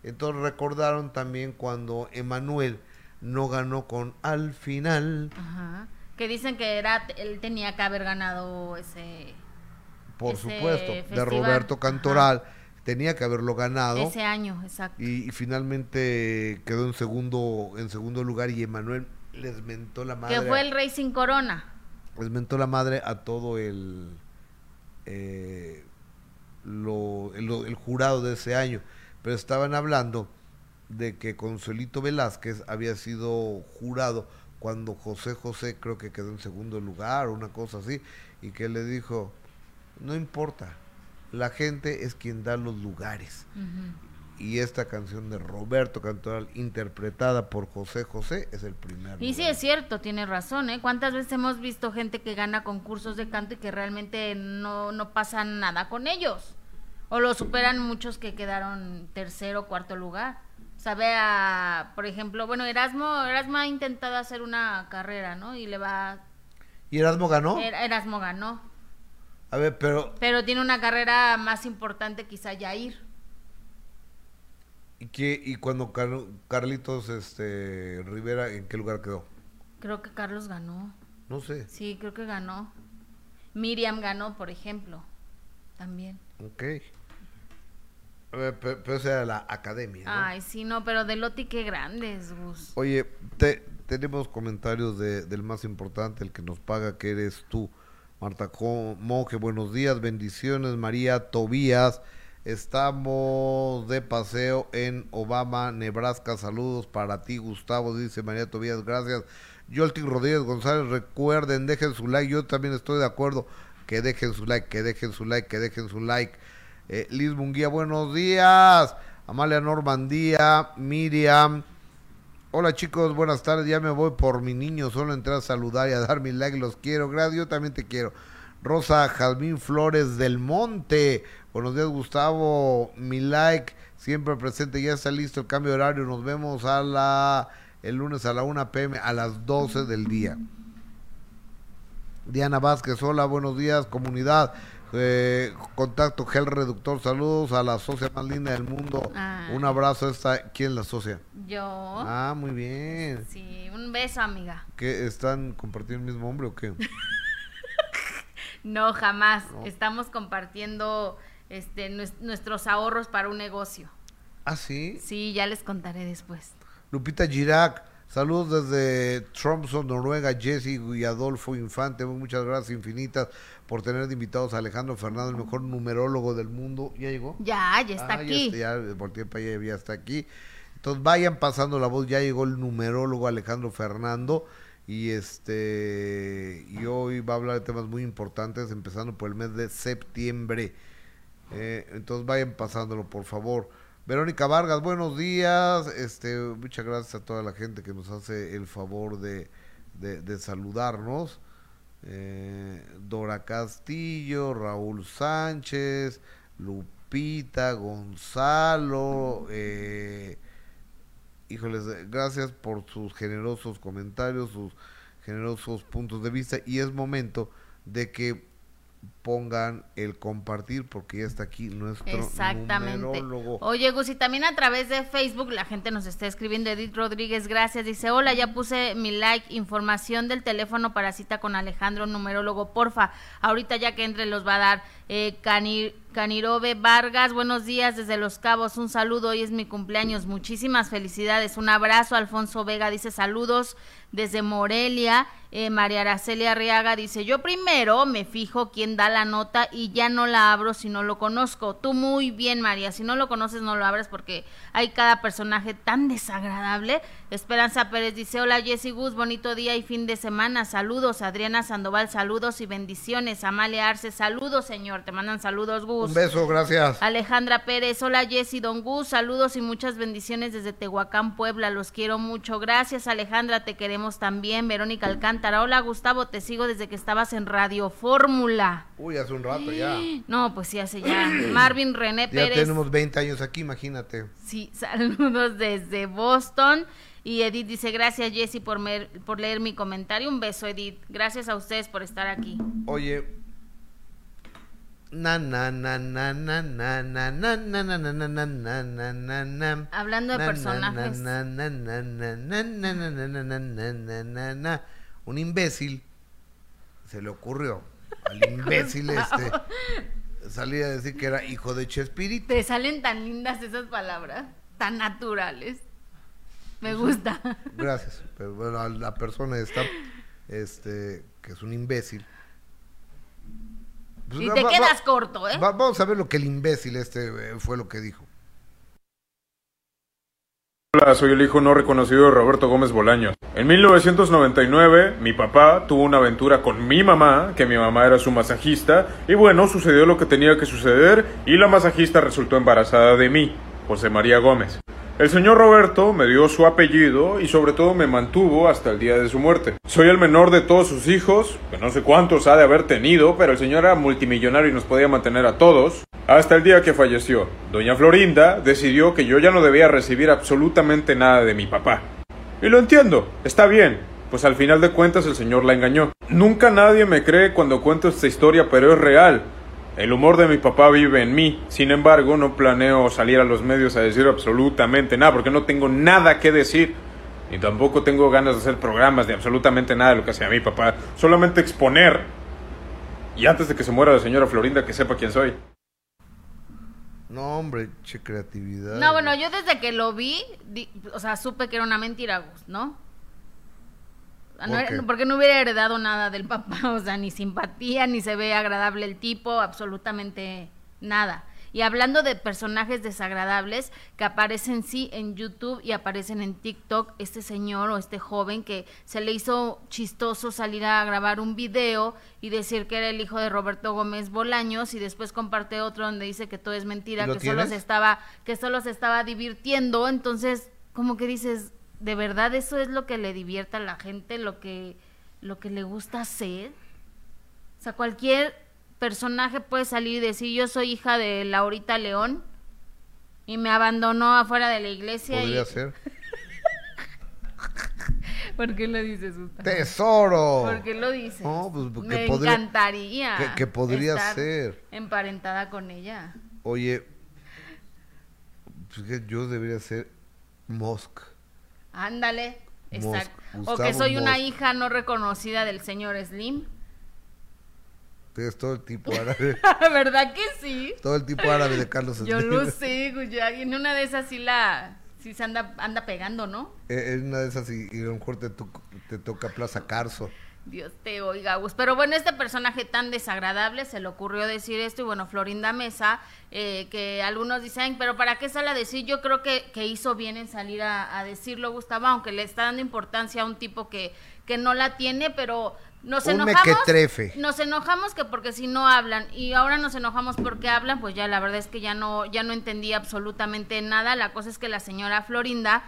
Entonces recordaron también cuando Emanuel no ganó con al final Ajá. Que dicen que era, él tenía que haber ganado ese, por Ese supuesto, de Roberto Cantoral. Tenía que haberlo ganado ese año, exacto. y, y finalmente quedó en segundo en segundo lugar y Emanuel les mentó la madre. que fue el Rey sin corona. les mentó la madre a todo el eh, lo- el, el jurado de ese año. Pero estaban hablando de que Consuelito Velázquez había sido jurado cuando José José creo que quedó en segundo lugar o una cosa así, y que le dijo, no importa, la gente es quien da los lugares. Y esta canción de Roberto Cantoral, interpretada por José José, es el primer. Y sí lugar. es cierto, tiene razón, ¿eh? ¿Cuántas veces hemos visto gente que gana concursos de canto y que realmente no, no pasa nada con ellos? O lo superan muchos que quedaron tercero o cuarto lugar. Sabe a, por ejemplo, bueno, Erasmo, Erasmo ha intentado hacer una carrera, ¿no? Y le va... ¿Y Erasmo ganó? Er- Erasmo ganó. A ver, pero Pero tiene una carrera más importante quizá Yair. ¿y, qué, y cuando Car- Carlitos este, Rivera, ¿en qué lugar quedó? Creo que Carlos ganó. No sé. Sí, creo que ganó. Miriam ganó, por ejemplo. También. Ok. Pe- pero, esa era la academia. ¿no? Ay, sí, no, pero de Loti qué grandes, Gus. Oye, te- tenemos comentarios de, del más importante, el que nos paga, que eres tú. Marta Monje, buenos días, bendiciones. María Tobías, estamos de paseo en Obama, Nebraska. Saludos para ti, Gustavo, dice María Tobías, gracias. Yolti Rodríguez González, recuerden, dejen su like. Yo también estoy de acuerdo que dejen su like, que dejen su like, que dejen su like. Eh, Liz Munguía, buenos días. Amalia Normandía, Miriam. Hola chicos, buenas tardes. Ya me voy por mi niño. Solo entré a saludar y a dar mi like. Los quiero. Gracias, yo también te quiero. Rosa Jazmín Flores del Monte. Buenos días, Gustavo. Mi like siempre presente. Ya está listo el cambio de horario. Nos vemos a la el lunes a la 1 pm a las 12 del día. Diana Vázquez, hola, buenos días, comunidad. Eh, contacto Gel Reductor, saludos a la socia más linda del mundo. Ay. Un abrazo. Esta, ¿Quién es la socia? Yo. Ah, muy bien. Sí, un beso, amiga. ¿Qué, ¿Están compartiendo el mismo hombre o qué? [laughs] No, jamás. No. Estamos compartiendo este nues- nuestros ahorros para un negocio. Ah, sí. Sí, ya les contaré después. Lupita Girac, saludos desde Tromsø, Noruega, Jesse y Adolfo Infante. Muchas gracias infinitas por tener de invitados a Alejandro Fernando, el mejor numerólogo del mundo. ¿Ya llegó? Ya, ya está Ah, aquí. Ya, ya volteé para allá, ya está aquí. Entonces vayan pasando la voz, ya llegó el numerólogo Alejandro Fernando y este y hoy va a hablar de temas muy importantes, empezando por el mes de septiembre. Eh, entonces vayan pasándolo, por favor. Verónica Vargas, buenos días. Este, muchas gracias a toda la gente que nos hace el favor de, de- de saludarnos. Eh, Dora Castillo, Raúl Sánchez, Lupita, Gonzalo. Eh, híjoles, gracias por sus generosos comentarios, sus generosos puntos de vista. Y es momento de que pongan el compartir porque ya está aquí nuestro Exactamente. numerólogo. Oye, Gus, y también a través de Facebook la gente nos está escribiendo. Edith Rodríguez, gracias. Dice, hola, ya puse mi like, información del teléfono para cita con Alejandro, numerólogo, porfa. Ahorita ya que entre los va a dar. Eh, Cani- Canirobe Vargas, buenos días desde Los Cabos, un saludo, hoy es mi cumpleaños, muchísimas felicidades, un abrazo, Alfonso Vega dice saludos desde Morelia, Eh, María Araceli Arriaga dice, yo primero me fijo quién da la nota y ya no la abro si no lo conozco, tú muy bien María, si no lo conoces no lo abres porque hay cada personaje tan desagradable, Esperanza Pérez dice, hola Jessy Gus, bonito día y fin de semana, saludos, Adriana Sandoval, saludos y bendiciones, Amalia Arce, saludos señor, te mandan saludos Gus. Un beso, gracias. Alejandra Pérez, hola Jessy Don Gus, saludos y muchas bendiciones desde Tehuacán, Puebla, los quiero mucho. Gracias Alejandra, te queremos también. Verónica Alcántara, hola Gustavo, te sigo desde que estabas en Radio Fórmula. Uy, hace un rato ya. [gasps] No, pues sí, hace ya. [clears throat] Marvin René Ya Pérez, tenemos 20 años aquí, imagínate. sí, [laughs] saludos desde Boston. Y Edith dice, gracias Jessy por, mer- por leer mi comentario. Un beso Edith, gracias a ustedes por estar aquí. Oye. Na na na na na na na na na na na na na na na na na. Hablando de Na, na, personajes. na, na, na, na, na, na, na, na, na, na, na, na, na, na. Un imbécil se le ocurrió al imbécil este salir a decir que era hijo de Chespirito. Te salen tan lindas esas palabras, tan naturales. Me gusta. [laughs] Gracias. Pero bueno, a la persona esta, este, que es un imbécil. Pues Y te va- quedas va- corto, ¿eh? va- vamos a ver lo que el imbécil este eh, fue lo que dijo. Hola, soy el hijo no reconocido de Roberto Gómez Bolaños. En 1999, mi papá tuvo una aventura con mi mamá, que mi mamá era su masajista, y bueno, sucedió lo que tenía que suceder, y la masajista resultó embarazada de mí, José María Gómez. El señor Roberto me dio su apellido y sobre todo me mantuvo hasta el día de su muerte. Soy el menor de todos sus hijos, que no sé cuántos ha de haber tenido, pero el señor era multimillonario y nos podía mantener a todos. Hasta el día que falleció, doña Florinda decidió que yo ya no debía recibir absolutamente nada de mi papá. Y lo entiendo, está bien, pues al final de cuentas el señor la engañó. Nunca nadie me cree cuando cuento esta historia, pero es real. El humor de mi papá vive en mí. Sin embargo, no planeo salir a los medios a decir absolutamente nada, porque no tengo nada que decir. Ni tampoco tengo ganas de hacer programas de absolutamente nada de lo que hacía mi papá. Solamente exponer. Y antes de que se muera la señora Florinda, que sepa quién soy. No, hombre, che creatividad. No, bueno, yo desde que lo vi, di- o sea, supe que era una mentira, ¿no? No porque no hubiera heredado nada del papá, [laughs] o sea, ni simpatía, ni se ve agradable el tipo, absolutamente nada. Y hablando de personajes desagradables que aparecen sí en YouTube y aparecen en TikTok, este señor o este joven que se le hizo chistoso salir a grabar un video y decir que era el hijo de Roberto Gómez Bolaños y después comparte otro donde dice que todo es mentira, ¿Y lo que solo se estaba que solo se estaba divirtiendo, entonces como que dices, ¿de verdad eso es lo que le divierte a la gente, lo que lo que le gusta hacer? O sea, cualquier personaje puede salir y decir, "Yo soy hija de Laurita León y me abandonó afuera de la iglesia Podría y ser. [laughs] ¿Por qué lo dices, Gustavo? ¡Tesoro! ¿Por qué lo dices? No, pues, porque me podría- encantaría que- que podría estar ser. emparentada con ella. Oye, pues que yo debería ser Musk. Ándale, o que soy una hija no reconocida del señor Slim. Es todo el tipo [laughs] árabe. ¿Verdad que sí? todo el tipo árabe de Carlos Yo Slim. lo [laughs] sé, Guyá, y en una de esas sí la sí se anda anda pegando, ¿no? Eh, En una de esas y, y a lo mejor te, te toca Plaza Carso. Dios te oiga, Gus. Pero bueno, este personaje tan desagradable se le ocurrió decir esto y bueno, Florinda Mesa, eh, que algunos dicen, pero ¿para qué sale a decir? Yo creo que, que hizo bien en salir a, a decirlo, Gustavo, aunque le está dando importancia a un tipo que, que no la tiene, pero nos Un enojamos. Nos enojamos que porque si no hablan y ahora nos enojamos porque hablan, pues ya la verdad es que ya no, ya no entendí absolutamente nada. La cosa es que la señora Florinda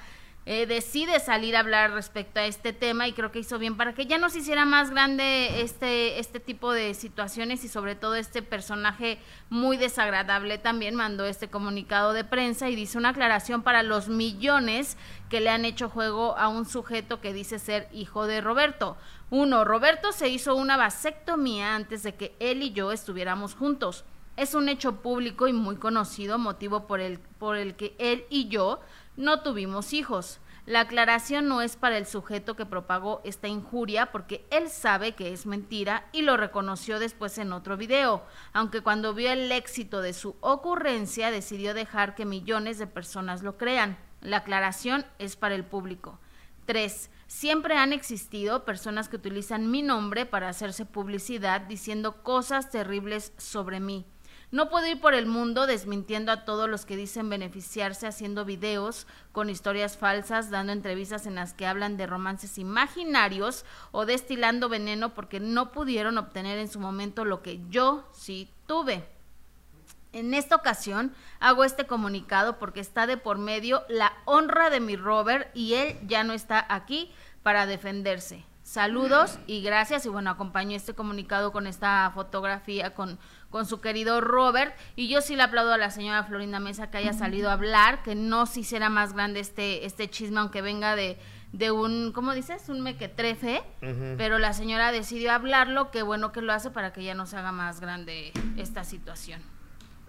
eh, decide salir a hablar respecto a este tema y creo que hizo bien para que ya no se hiciera más grande este, este tipo de situaciones y sobre todo este personaje muy desagradable también mandó este comunicado de prensa y dice una aclaración para los millones que le han hecho juego a un sujeto que dice ser hijo de Roberto. Uno, Roberto se hizo una vasectomía antes de que él y yo estuviéramos juntos. Es un hecho público y muy conocido, motivo por el, por el que él y yo no tuvimos hijos. La aclaración no es para el sujeto que propagó esta injuria porque él sabe que es mentira y lo reconoció después en otro video, aunque cuando vio el éxito de su ocurrencia decidió dejar que millones de personas lo crean. La aclaración es para el público. 3. Siempre han existido personas que utilizan mi nombre para hacerse publicidad diciendo cosas terribles sobre mí. No puedo ir por el mundo desmintiendo a todos los que dicen beneficiarse haciendo videos con historias falsas, dando entrevistas en las que hablan de romances imaginarios o destilando veneno porque no pudieron obtener en su momento lo que yo sí tuve. En esta ocasión hago este comunicado porque está de por medio la honra de mi Robert y él ya no está aquí para defenderse. Saludos y gracias. Y bueno, acompañó este comunicado con esta fotografía con, con su querido Robert. Y yo sí le aplaudo a la señora Florinda Mesa que haya salido a hablar, que no se hiciera más grande este, este chisme, aunque venga de, de un, ¿cómo dices? Un mequetrefe. Pero la señora decidió hablarlo, qué bueno que lo hace para que ya no se haga más grande esta situación.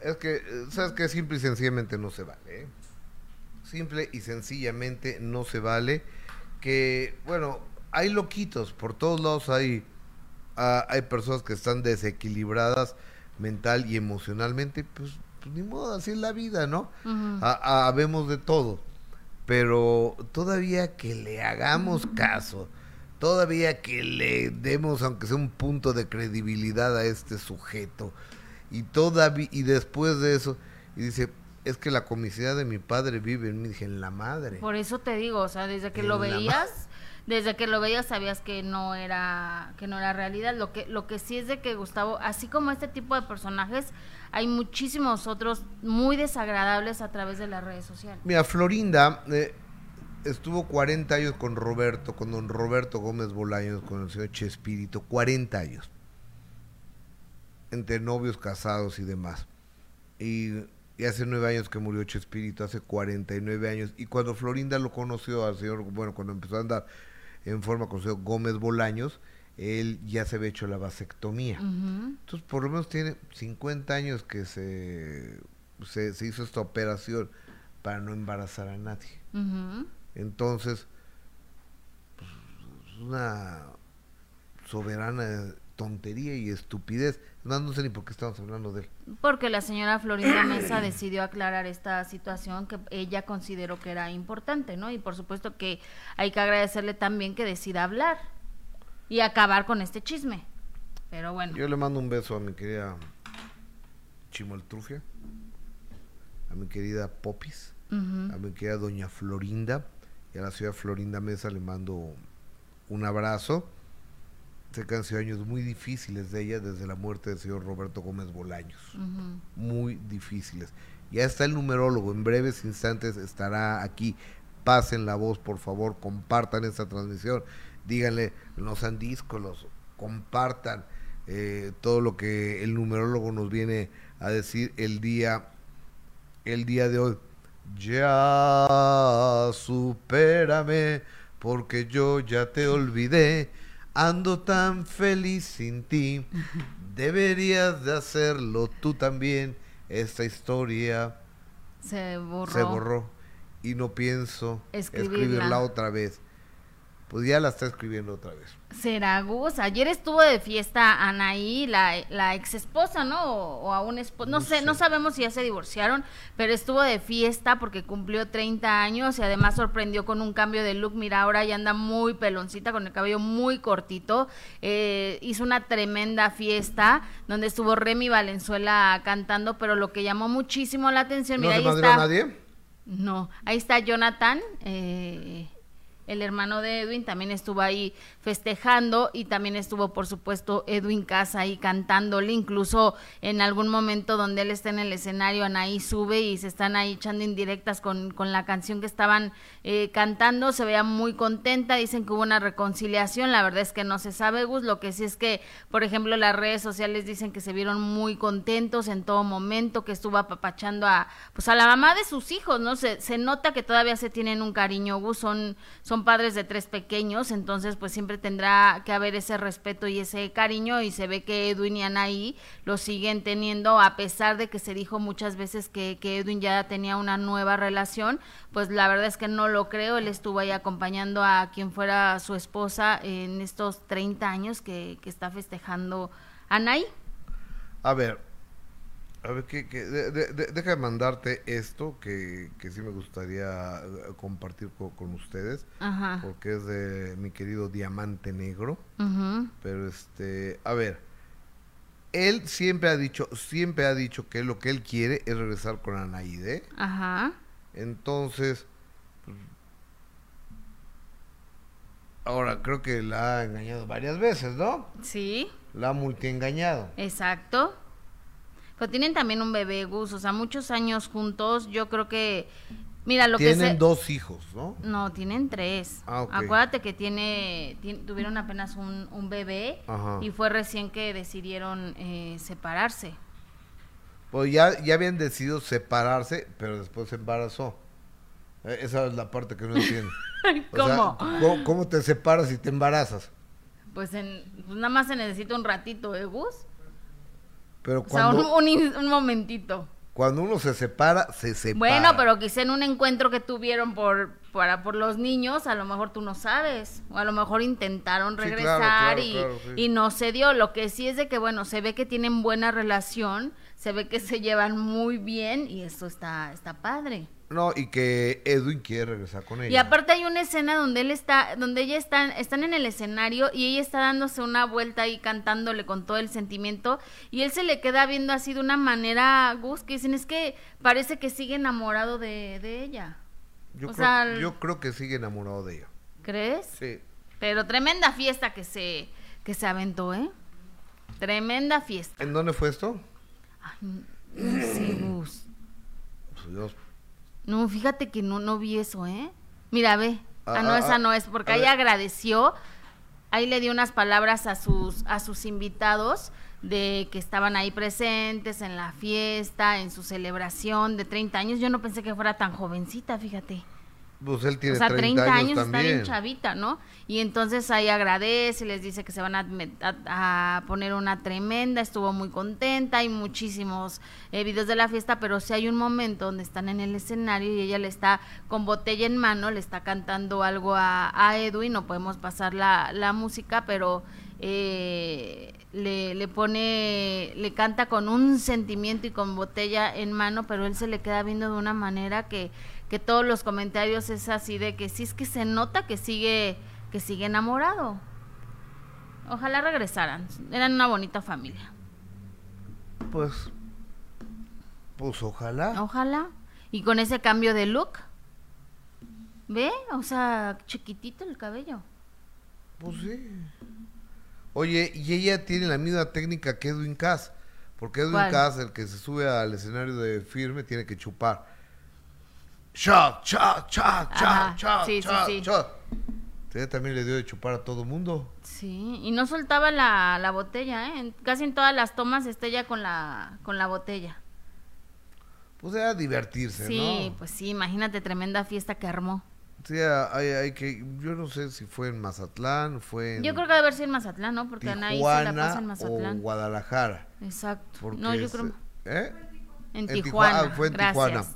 Es que, ¿sabes qué? Simple y sencillamente no se vale. ¿eh? Simple y sencillamente no se vale. Que, bueno, hay loquitos, por todos lados hay, ah, hay personas que están desequilibradas mental y emocionalmente, pues, pues ni modo, así es la vida, ¿no? Ah, vemos de todo, pero todavía que le hagamos caso, todavía que le demos, aunque sea un punto de credibilidad a este sujeto, y todavía, y después de eso, y dice, es que la comicidad de mi padre vive en dije, en la madre. Por eso te digo, o sea, desde que En lo veías, desde que lo veías sabías que no era que no era realidad. Lo que lo que sí es de que Gustavo, así como este tipo de personajes, hay muchísimos otros muy desagradables a través de las redes sociales. Mira, Florinda eh, estuvo 40 años con Roberto, con don Roberto Gómez Bolaños, con el señor Chespirito, 40 años. Entre novios, casados y demás. Y, y hace nueve años que murió Chespirito, hace 49 años. Y cuando Florinda lo conoció al señor, bueno, cuando empezó a andar en forma con señor Gómez Bolaños, él ya se había hecho la vasectomía. Entonces, por lo menos tiene 50 años que se, se, se hizo esta operación para no embarazar a nadie. Entonces, pues, es una soberana tontería y estupidez. No sé ni por qué estamos hablando de él. Porque la señora Florinda Mesa decidió aclarar esta situación que ella consideró que era importante, ¿no? Y por supuesto que hay que agradecerle también que decida hablar y acabar con este chisme. Pero bueno. Yo le mando un beso a mi querida Chimoltrufia, a mi querida Popis, a mi querida Doña Florinda y a la señora Florinda Mesa le mando un abrazo. Sé que han sido años muy difíciles de ella desde la muerte del señor Roberto Gómez Bolaños. Muy difíciles. Ya está el numerólogo, en breves instantes estará aquí. Pasen la voz, por favor, compartan esta transmisión. Díganle, no sean díscolos, compartan eh, todo lo que el numerólogo nos viene a decir el día, el día de hoy. Ya supérame, porque yo ya te olvidé. Ando tan feliz sin ti. Deberías de hacerlo tú también. Esta historia Se borró. se borró y no pienso Escribirla. escribirla otra vez. Pues ya la está escribiendo otra vez. Gus. Ayer estuvo de fiesta Anaí, la, la ex esposa, ¿no? O, o aún esposa. No, sé, no sabemos si ya se divorciaron, pero estuvo de fiesta porque cumplió 30 años y además sorprendió con un cambio de look. Mira, ahora ya anda muy peloncita, con el cabello muy cortito. Eh, hizo una tremenda fiesta donde estuvo Remy Valenzuela cantando, pero lo que llamó muchísimo la atención, ¿No mira, se ahí está. nadie? No, ahí está Jonathan, eh, el hermano de Edwin, también estuvo ahí festejando y también estuvo, por supuesto, Edwin Casa ahí cantándole, incluso en algún momento donde él está en el escenario, Anaí sube y se están ahí echando indirectas con, con la canción que estaban eh, cantando, se veía muy contenta, dicen que hubo una reconciliación, la verdad es que no se sabe, Gus, lo que sí es que, por ejemplo, las redes sociales dicen que se vieron muy contentos en todo momento, que estuvo apapachando a, pues a la mamá de sus hijos, ¿no? Se, se nota que todavía se tienen un cariño, Gus, son, son padres de tres pequeños, entonces pues siempre tendrá que haber ese respeto y ese cariño y se ve que Edwin y Anaí lo siguen teniendo a pesar de que se dijo muchas veces que, que Edwin ya tenía una nueva relación, pues la verdad es que no lo creo, él estuvo ahí acompañando a quien fuera su esposa en estos 30 años que, que está festejando Anaí. A ver, a ver, que, que- de- de- de- deja de mandarte esto que, que sí me gustaría eh, compartir co- con, ustedes, Ajá. porque es de mi querido Diamante Negro. Ujú. Pero este, a ver, él siempre ha dicho, siempre ha dicho que lo que él quiere es regresar con Anaide. Ajá. Entonces, ahora creo que la ha engañado varias veces, ¿no? Sí. La ha multiengañado. Exacto. Pero tienen también un bebé, Gus, o sea, muchos años juntos. Yo creo que, mira, lo que Tienen dos hijos, ¿no? No, tienen tres. Ah. Acuérdate que tiene, tien- tuvieron apenas un, un bebé Ajá. y fue recién que decidieron eh, separarse. Pues ya, ya habían decidido separarse, pero después se embarazó. Eh, Esa es la parte que no entiendo. [laughs] ¿cómo, cómo te separas y te embarazas? Pues, en, pues nada más se necesita un ratito, ¿eh, Gus? Pero O sea, un, cuando, un un momentito. cuando uno se separa, se separa. Bueno, pero quizá en un encuentro que tuvieron por, para, por los niños, a lo mejor tú no sabes. O a lo mejor intentaron Sí, claro, regresar claro, y, claro, sí. y no se dio. Lo que sí es de que, bueno, se ve que tienen buena relación, se ve que se llevan muy bien y eso está, está padre. No, y que Edwin quiere regresar con ella. Y aparte hay una escena donde él está, donde ella está, están en el escenario y ella está dándose una vuelta ahí cantándole con todo el sentimiento y él se le queda viendo así de una manera, Gus, que dicen es que parece que sigue enamorado de, de ella. yo, o creo, sea, yo creo que sigue enamorado de ella. ¿Crees? Sí. Pero tremenda fiesta que se, que se aventó, ¿eh? Tremenda fiesta. ¿En dónde fue esto? Sé, Gus. Pues Dios. No, fíjate que no, no vi eso, ¿eh? Mira, ve. Ah, Ah, no, ah, esa ah, no es, porque ahí ver. agradeció, ahí le dio unas palabras a sus, a sus invitados de que estaban ahí presentes en la fiesta, en su celebración de 30 años. Yo no pensé que fuera tan jovencita, fíjate. Pues él tiene o sea, 30, años, está bien chavita, ¿no? Y entonces ahí agradece, les dice que se van a, met- a- a poner una tremenda, estuvo muy contenta, hay muchísimos eh, videos de la fiesta, pero sí hay un momento donde están en el escenario y ella le está con botella en mano, le está cantando algo a, a Edwin, no podemos pasar la, la música, pero eh, le, le pone, le canta con un sentimiento y con botella en mano, pero él se le queda viendo de una manera que, que todos los comentarios es así de que sí es que se nota que sigue, que sigue enamorado. Ojalá regresaran, eran una bonita familia. Pues, pues ojalá. Ojalá. Y con ese cambio de look, ¿ve? O sea, chiquitito el cabello. Pues sí. Oye, y ella tiene la misma técnica que Edwin Cass. Porque Edwin ¿Cuál? Cass, el que se sube al escenario de firme, tiene que chupar. Shot, shot, shot, Ajá, shot, shot, sí, sí, shot, sí. shot. Ella también le dio de chupar a todo mundo. Sí, y no soltaba la, la botella, ¿eh? En- casi en todas las tomas está ella con la, con la botella. Pues era divertirse, Sí, ¿no? pues sí, imagínate tremenda fiesta que armó. Sí, hay, hay que, yo no sé si fue en Mazatlán, fue en Yo creo que debe ser en Mazatlán, ¿no? Porque Anaí se la pasa en Tijuana o Mazatlán. Guadalajara. Exacto. Porque No, yo creo ¿eh? en Tijua- Tijuana. ah, fue en Gracias. Tijuana.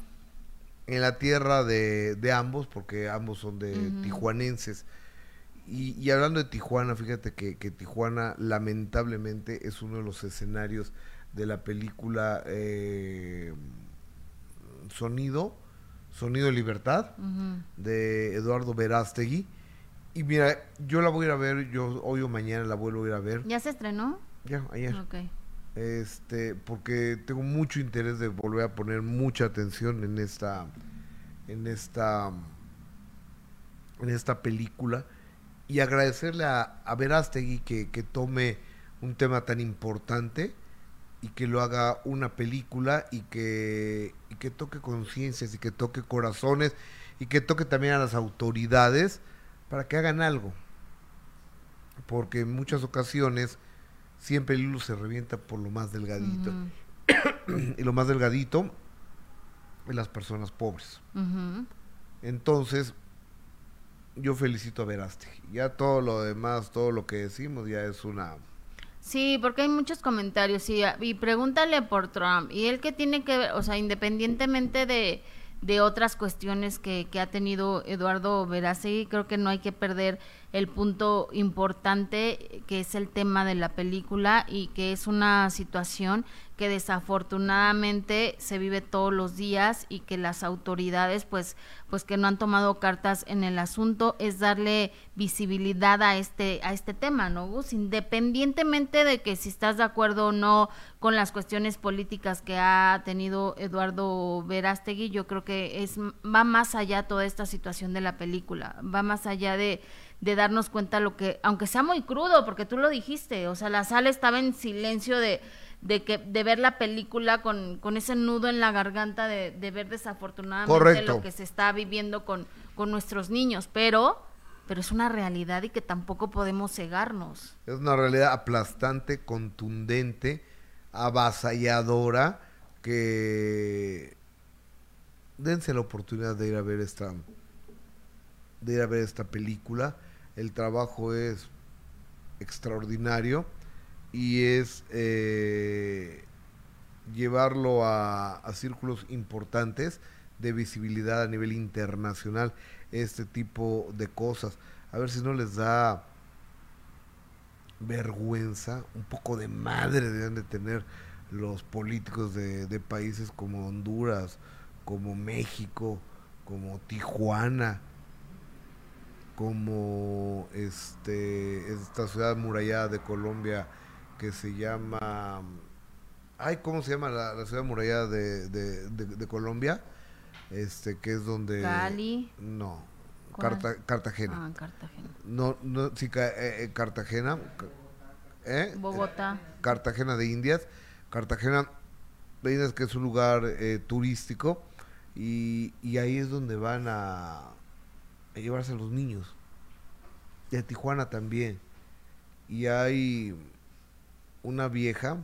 En la tierra de, de ambos, porque ambos son de tijuanenses. Y, y hablando de Tijuana, fíjate que, que Tijuana lamentablemente es uno de los escenarios de la película eh, Sonido, Sonido Libertad, Ujú. de Eduardo Verástegui. Y mira, yo la voy a ir a ver, yo hoy o mañana la vuelvo a ir a ver. ¿Ya se estrenó? Ya, ayer Ok. Este porque tengo mucho interés de volver a poner mucha atención en esta en esta en esta película y agradecerle a, a Verástegui que, tome un tema tan importante y que lo haga una película y que toque conciencias y que toque corazones y que toque también a las autoridades para que hagan algo. Porque en muchas ocasiones siempre el hilo se revienta por lo más delgadito. [coughs] y lo más delgadito es las personas pobres. Entonces, yo felicito a Verástegui. Ya todo lo demás, todo lo que decimos, ya es una... Sí, porque hay muchos comentarios y, y pregúntale por Trump. Y él que tiene que ver, o sea, independientemente de, de otras cuestiones que, que ha tenido Eduardo Verástegui, creo que no hay que perder el punto importante que es el tema de la película y que es una situación que desafortunadamente se vive todos los días y que las autoridades pues pues que no han tomado cartas en el asunto es darle visibilidad a este a este tema, ¿no? Gus? Independientemente de que si estás de acuerdo o no con las cuestiones políticas que ha tenido Eduardo Verástegui, yo creo que es va más allá toda esta situación de la película, va más allá de de darnos cuenta lo que, aunque sea muy crudo, porque tú lo dijiste, o sea, la sala estaba en silencio de, de que de ver la película con, con ese nudo en la garganta de, de ver desafortunadamente Correcto. lo que se está viviendo con, con nuestros niños, pero pero es una realidad y que tampoco podemos cegarnos. Es una realidad aplastante, contundente, avasalladora, que dense la oportunidad de ir a ver esta de ir a ver esta película. El trabajo es extraordinario y es eh, llevarlo a, a círculos importantes de visibilidad a nivel internacional este tipo de cosas. A ver si no les da vergüenza, un poco de madre deben de tener los políticos de, de países como Honduras, como México, como Tijuana, como este esta ciudad murallada de Colombia que se llama ay cómo se llama la, la ciudad murallada de, de, de- de Colombia este que es donde Cali. no Cartagena Ah, Cartagena. no no sí eh, eh, Cartagena ¿eh? Bogotá. Cartagena de Indias. Cartagena de Indias que es un lugar eh, turístico y, y ahí es donde van a, a llevarse a los niños. Y a Tijuana también. Y hay una vieja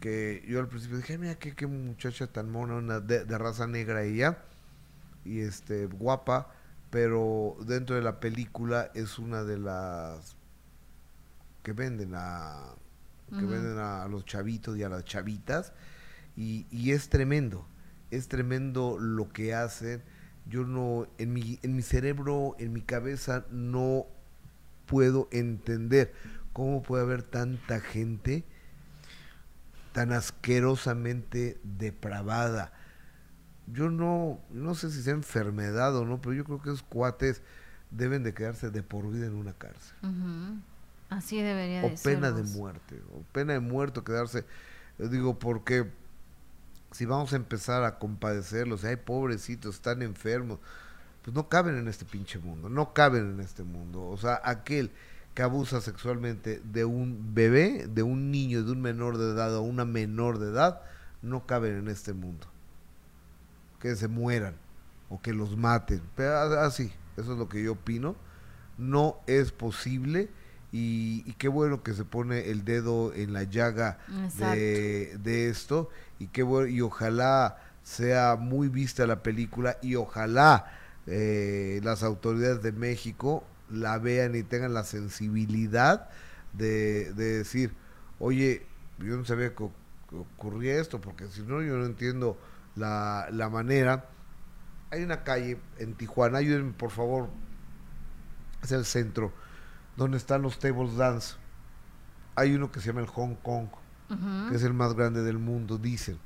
que yo al principio dije, "Ay, mira qué, qué muchacha tan mona, una de, de raza negra ella, y este guapa, pero dentro de la película es una de las que venden a que venden a, a los chavitos y a las chavitas y, y es tremendo es tremendo lo que hacen. Yo no en mi en mi cerebro en mi cabeza no puedo entender cómo puede haber tanta gente tan asquerosamente depravada yo no no sé si sea enfermedad o no pero yo creo que esos cuates deben de quedarse de por vida en una cárcel. Así debería o de ser. pena de muerte, o pena de muerto quedarse. Yo digo, porque si vamos a empezar a compadecerlos, ay, pobrecitos, están enfermos, pues no caben en este pinche mundo, no caben en este mundo. O sea, aquel que abusa sexualmente de un bebé, de un niño, de un menor de edad o una menor de edad, no caben en este mundo. Que se mueran o que los maten. Pero así, eso es lo que yo opino. No es posible y, y qué bueno que se pone el dedo en la llaga de, de esto y qué bueno y ojalá sea muy vista la película y ojalá eh, las autoridades de México la vean y tengan la sensibilidad de, de decir oye yo no sabía que, ocurría esto porque si no yo no entiendo la, la manera hay una calle en Tijuana ayúdenme por favor es el centro donde están los tables dance. Hay uno que se llama el Hong Kong, que es el más grande del mundo, dicen,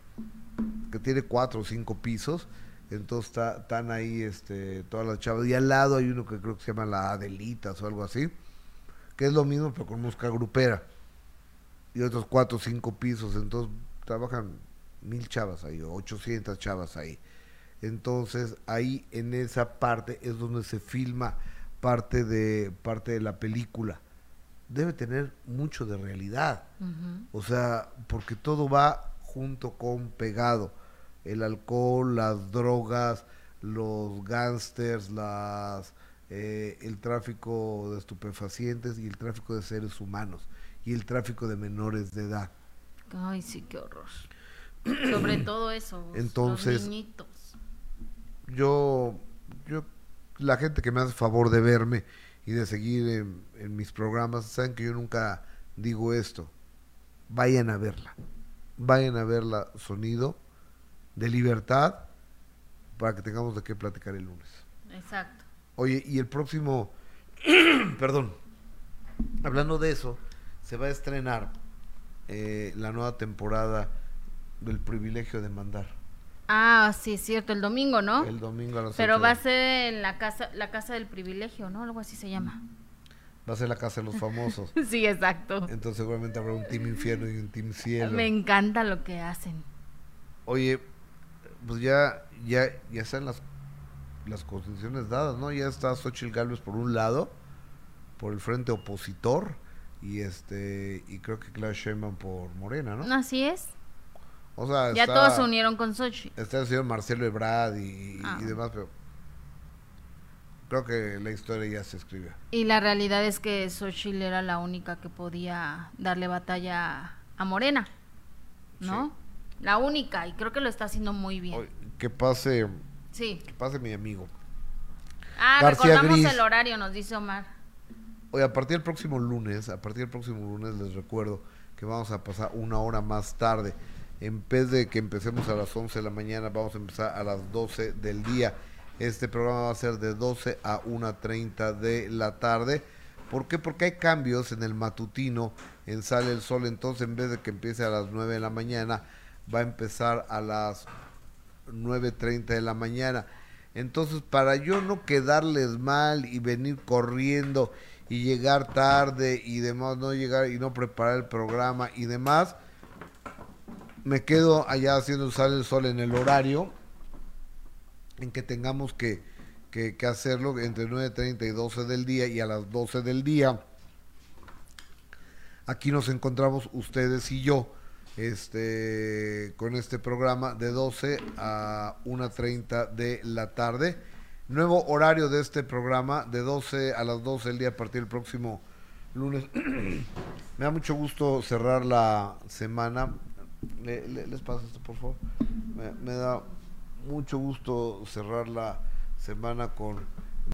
que tiene cuatro o cinco pisos. Entonces está- están ahí este, todas las chavas. Y al lado hay uno que creo que se llama la Adelitas o algo así, que es lo mismo pero con música grupera. Y otros cuatro o cinco pisos. Entonces trabajan mil chavas ahí, o 800 chavas ahí. Entonces ahí en esa parte es donde se filma parte de parte de la película. Debe tener mucho de realidad. O sea, porque todo va junto con pegado. El alcohol, las drogas, los gángsters, las eh, el tráfico de estupefacientes y el tráfico de seres humanos y el tráfico de menores de edad. Ay, sí, qué horror. Sobre [clears throat] todo eso. Entonces- Los niñitos. yo, yo, la gente que me hace favor de verme y de seguir en, en mis programas, saben que yo nunca digo esto. Vayan a verla. Vayan a verla sonido de libertad para que tengamos de qué platicar el lunes. Exacto. Oye, y el próximo, [clears throat] perdón, hablando de eso, se va a estrenar eh, la nueva temporada del privilegio de mandar. Ah, sí, es cierto, el domingo, ¿no? El domingo a las Pero va a ser en la casa, la casa del privilegio, ¿no? Algo así se llama. Va a ser la casa de los famosos. [laughs] Sí, exacto. Entonces seguramente habrá un team infierno y un team cielo. Me encanta lo que hacen. Oye, pues ya, ya, ya están las, las constituciones dadas, ¿no? Ya está Xochitl Gálvez por un lado, por el frente opositor, y este, y creo que Claudia Sheinbaum por Morena, ¿no? Así es. O sea, Ya está- todos se unieron con Sochi. Está el señor Marcelo Ebrard y, Ah. y demás, pero creo que la historia ya se escribe. Y la realidad es que Xochitl era la única que podía darle batalla a Morena, ¿no? La única, y creo que lo está haciendo muy bien. Que pase, Sí. que pase mi amigo. Ah, García recordamos Gris. el horario, nos dice Omar. Oye, a partir del próximo lunes, a partir del próximo lunes les recuerdo que vamos a pasar una hora más tarde. En vez de que empecemos a las 11 de la mañana, vamos a empezar a las 12 del día. Este programa va a ser de 12 a 1.30 de la tarde. ¿Por qué? Porque hay cambios en el matutino, en Sale el Sol. Entonces, en vez de que empiece a las 9 de la mañana, va a empezar a las 9.30 de la mañana. Entonces, para yo no quedarles mal y venir corriendo y llegar tarde y demás, no llegar y no preparar el programa y demás, me quedo allá haciendo sale el sol en el horario en que tengamos que, que, que hacerlo entre 9.30 y 12 del día y a las 12 del día. Aquí nos encontramos ustedes y yo este con este programa de 12 a 1.30 de la tarde. Nuevo horario de este programa de 12 a las 12 del día a partir del próximo lunes. [clears throat] Me da mucho gusto cerrar la semana. Le- le- les paso esto, por favor. Me, me da mucho gusto cerrar la semana con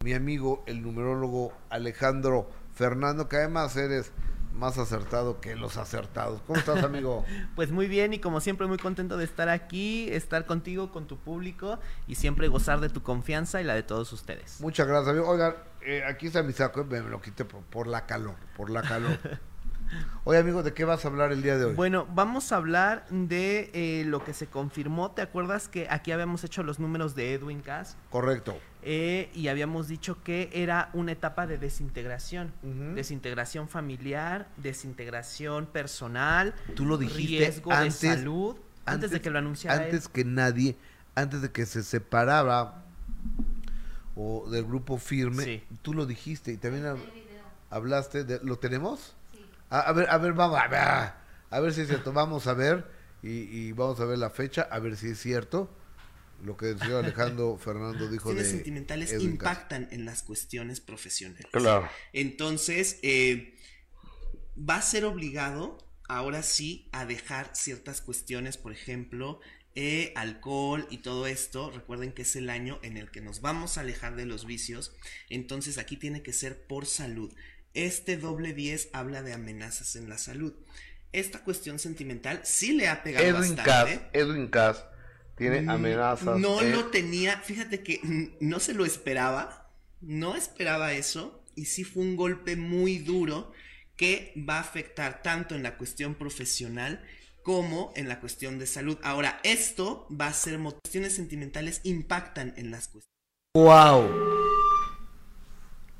mi amigo, el numerólogo Alejandro Fernando, que además eres más acertado que los acertados. ¿Cómo estás, amigo? [laughs] Pues muy bien y como siempre muy contento de estar aquí, estar contigo, con tu público y siempre gozar de tu confianza y la de todos ustedes. Muchas gracias, amigo. Oigan, eh, aquí está mi saco, me lo quité por, por la calor, por la calor. [laughs] Oye, amigo, ¿de qué vas a hablar el día de hoy? Bueno, vamos a hablar de eh, lo que se confirmó. ¿Te acuerdas que aquí habíamos hecho los números de Edwin Cass? Correcto. Eh, y habíamos dicho que era una etapa de desintegración. Desintegración familiar, desintegración personal, Tú lo dijiste riesgo antes, de salud. Antes, de que lo anunciara él. Antes que nadie, antes de que se separaba o del grupo firme, tú lo dijiste y también hab- hablaste de... ¿Lo tenemos? A, a ver, a ver, vamos a ver, a ver si es cierto. Vamos a ver y, y vamos a ver la fecha, a ver si es cierto lo que el señor Alejandro [laughs] Fernando dijo de... cuestiones sentimentales Edwin Cass. impactan en las cuestiones profesionales. Claro. Entonces, eh, va a ser obligado ahora sí a dejar ciertas cuestiones, por ejemplo, eh, alcohol y todo esto. Recuerden que es el año en el que nos vamos a alejar de los vicios. Entonces, aquí tiene que ser por salud. Este doble 10 habla de amenazas en la salud. Esta cuestión sentimental sí le ha pegado Edwin bastante. Cass, Edwin Cass tiene Mm, amenazas. No eh, lo tenía, fíjate que no se lo esperaba, no esperaba eso y sí fue un golpe muy duro que va a afectar tanto en la cuestión profesional como en la cuestión de salud. Ahora, esto va a ser mo- cuestiones sentimentales impactan en las cuestiones. Wow.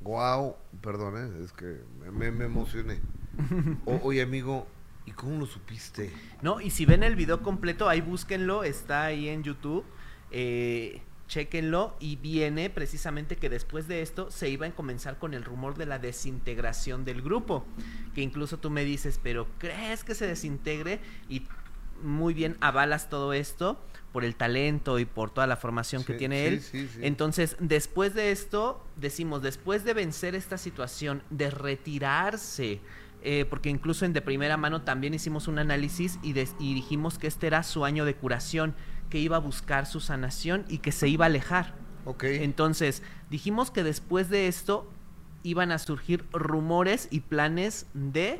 Wow, perdón, eh, es que me, me emocioné. [laughs] O- oye, amigo, ¿y cómo lo supiste? No, y si ven el video completo, ahí búsquenlo, está ahí en YouTube. Eh, chéquenlo y viene precisamente que después de esto se iba a comenzar con el rumor de la desintegración del grupo. Que incluso tú me dices, pero ¿crees que se desintegre? Y muy bien avalas todo esto por el talento y por toda la formación que tiene él. sí, sí. Entonces, después de esto, decimos, después de vencer esta situación, de retirarse, eh, porque incluso en de primera mano también hicimos un análisis y, des- y dijimos que este era su año de curación, que iba a buscar su sanación y que se iba a alejar. Entonces, dijimos que después de esto iban a surgir rumores y planes de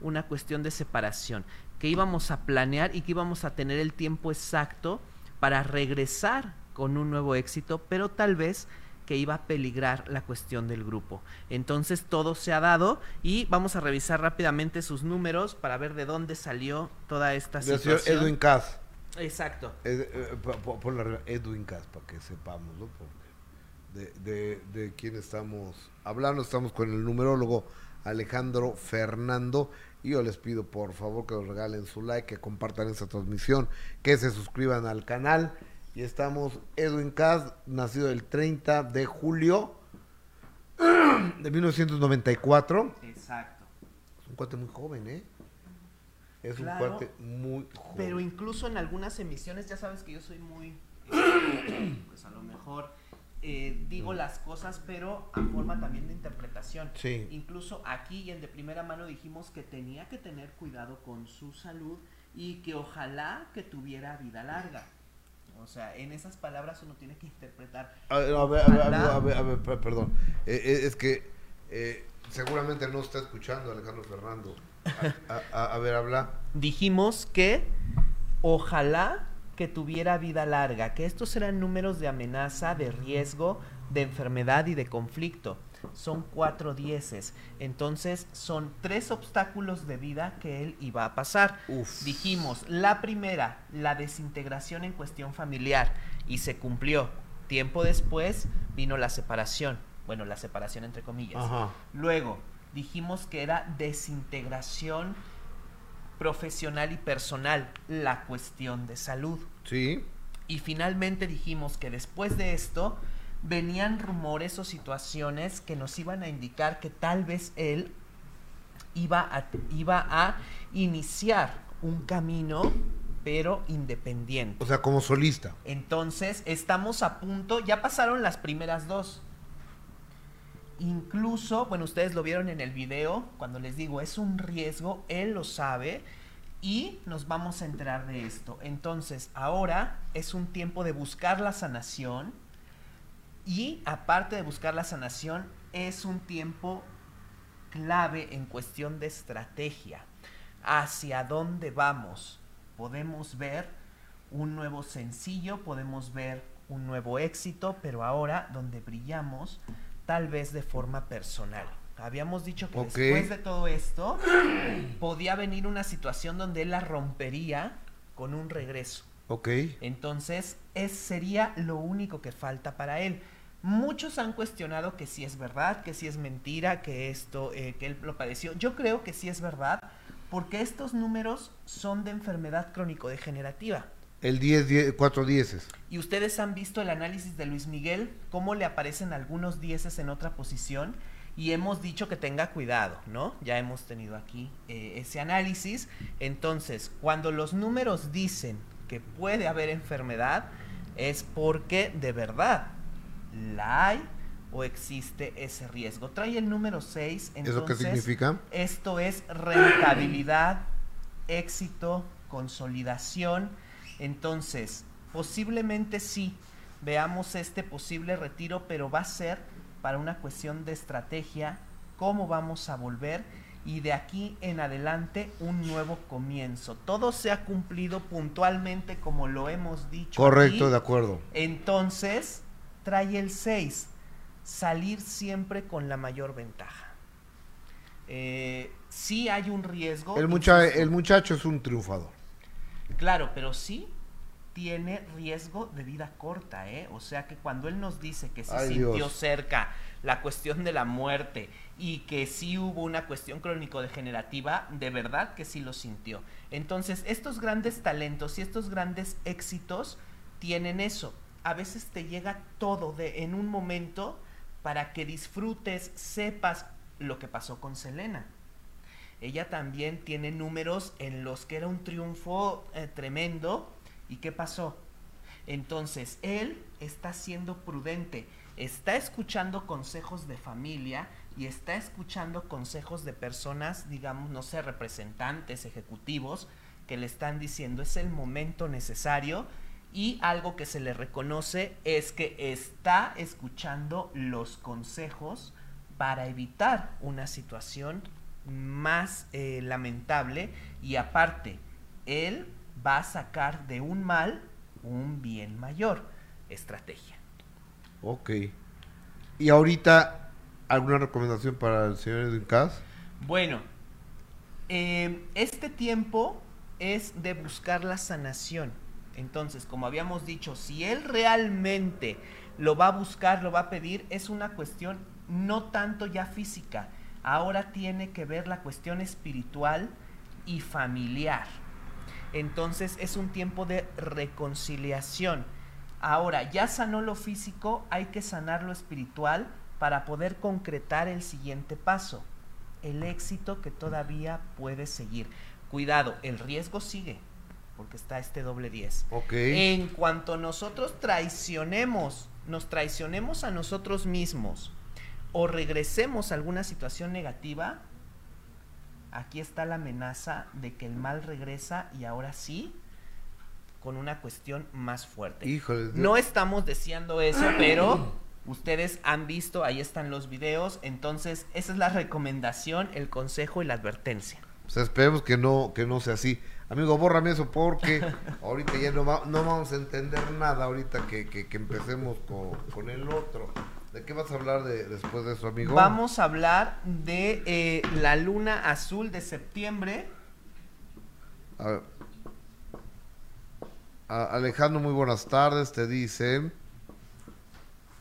una cuestión de separación, que íbamos a planear y que íbamos a tener el tiempo exacto para regresar con un nuevo éxito, pero tal vez que iba a peligrar la cuestión del grupo. Entonces todo se ha dado y vamos a revisar rápidamente sus números para ver de dónde salió toda esta situación. Edwin Cass. Exacto. Eh, eh, po- po- pon la regla, Edwin Cass, para que sepamos, ¿no? Porque de, de, de quién estamos hablando. Estamos con el numerólogo Alejandro Fernando. Y yo les pido, por favor, que nos regalen su like, que compartan esta transmisión, que se suscriban al canal. Y estamos, Edwin Cass, nacido el 30 de julio [clears throat] de 1994. Exacto. Es un cuate muy joven, ¿eh? Es Claro, un cuate muy joven. Pero incluso en algunas emisiones, ya sabes que yo soy muy, este, [clears throat] pues a lo mejor eh, digo las cosas, pero a forma también de interpretación. Sí. Incluso aquí y en de primera mano dijimos que tenía que tener cuidado con su salud y que ojalá que tuviera vida larga. O sea, en esas palabras uno tiene que interpretar. A ver, a ver, a ver, a ver, a ver, per- perdón. Eh, eh, es que eh, seguramente no está escuchando Alejandro Fernando. A- a ver, habla. dijimos que ojalá que tuviera vida larga, que estos eran números de amenaza, de riesgo, de enfermedad y de conflicto. Son cuatro dieces. Entonces son tres obstáculos de vida que él iba a pasar. Dijimos, la primera, la desintegración en cuestión familiar. y se cumplió. Tiempo después vino la separación, bueno, la separación entre comillas. Ajá. Luego dijimos que era desintegración profesional y personal, la cuestión de salud. Sí. Y finalmente dijimos que después de esto venían rumores o situaciones que nos iban a indicar que tal vez él iba a, iba a iniciar un camino, pero independiente. O sea, como solista. Entonces, estamos a punto, ya pasaron las primeras dos. Incluso, bueno, ustedes lo vieron en el video, cuando les digo, es un riesgo, él lo sabe y nos vamos a enterar de esto. Entonces, ahora es un tiempo de buscar la sanación y aparte de buscar la sanación, es un tiempo clave en cuestión de estrategia. Hacia dónde vamos. Podemos ver un nuevo sencillo, podemos ver un nuevo éxito, pero ahora donde brillamos tal vez de forma personal. Habíamos dicho que después de todo esto podía venir una situación donde él la rompería con un regreso. Ok. Entonces, es, sería lo único que falta para él. Muchos han cuestionado que si es verdad, que si es mentira, que esto, eh, que él lo padeció. Yo creo que sí es verdad, porque estos números son de enfermedad crónico-degenerativa. El 10, 10 cuatro dieces. Y ustedes han visto el análisis de Luis Miguel, cómo le aparecen algunos dieces en otra posición. Y hemos dicho que tenga cuidado, ¿no? Ya hemos tenido aquí eh, ese análisis. Entonces, cuando los números dicen que puede haber enfermedad, es porque de verdad la hay o existe ese riesgo. Trae el número 6. ¿Eso qué significa? Esto es rentabilidad, éxito, consolidación. Entonces, posiblemente sí, veamos este posible retiro, pero va a ser para una cuestión de estrategia, cómo vamos a volver y de aquí en adelante un nuevo comienzo. Todo se ha cumplido puntualmente como lo hemos dicho. Correcto, aquí. de acuerdo. Entonces, trae el 6, salir siempre con la mayor ventaja. Eh, sí hay un riesgo. El, mucha- insisto. el muchacho es un triunfador. Claro, pero sí tiene riesgo de vida corta, ¿eh? O sea que cuando él nos dice que se Ay, sintió Dios. cerca la cuestión de la muerte y que sí hubo una cuestión crónico-degenerativa, de verdad que sí lo sintió. Entonces, estos grandes talentos y estos grandes éxitos tienen eso. A veces te llega todo de, en un momento para que disfrutes, sepas lo que pasó con Selena. Ella también tiene números en los que era un triunfo eh, tremendo. ¿Y qué pasó? Entonces, él está siendo prudente, está escuchando consejos de familia y está escuchando consejos de personas, digamos, no sé, representantes, ejecutivos, que le están diciendo es el momento necesario y algo que se le reconoce es que está escuchando los consejos para evitar una situación más eh, lamentable y aparte, él va a sacar de un mal un bien mayor. Estrategia. Ok. Y ahorita, ¿alguna recomendación para el señor Edwin Cass? Bueno, eh, este tiempo es de buscar la sanación. Entonces, como habíamos dicho, si él realmente lo va a buscar, lo va a pedir, es una cuestión no tanto ya física. Ahora tiene que ver la cuestión espiritual y familiar. Entonces es un tiempo de reconciliación. Ahora, ya sanó lo físico, hay que sanar lo espiritual para poder concretar el siguiente paso, el éxito que todavía puede seguir. Cuidado, el riesgo sigue, porque está este doble 10. Ok. En cuanto nosotros traicionemos, nos traicionemos a nosotros mismos o regresemos a alguna situación negativa, aquí está la amenaza de que el mal regresa y ahora sí con una cuestión más fuerte. Híjole. No estamos deseando eso, pero ustedes han visto, ahí están los videos, entonces esa es la recomendación, el consejo y la advertencia. O sea, esperemos que no, que no sea así. Amigo, bórrame eso porque [laughs] ahorita ya no, va- no vamos a entender nada ahorita que, que- que empecemos con, con el otro. ¿De qué vas a hablar de, después de eso, amigo? Vamos a hablar de eh, la luna azul de septiembre. A ver. A- Alejandro, muy buenas tardes, te dice.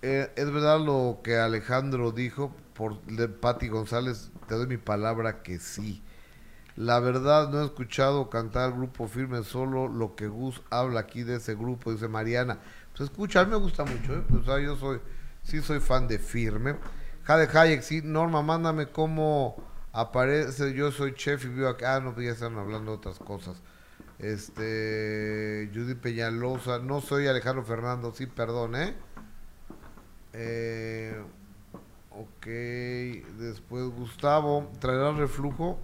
Eh, es verdad lo que Alejandro dijo por de Patti González, te doy mi palabra que sí. La verdad no he escuchado cantar grupo firme, solo lo que Gus habla aquí de ese grupo, dice Mariana. Pues escucha, a mí me gusta mucho, ¿eh? pues ah, yo soy, sí soy fan de firme. Jade Hayek, sí, Norma, mándame cómo aparece, yo soy chef y vivo acá, ah, no, pues ya están hablando de otras cosas. Este, Judy Peñalosa, no soy Alejandro Fernando, sí, perdón, ¿eh? Eh, ok, después Gustavo, ¿traerá reflujo?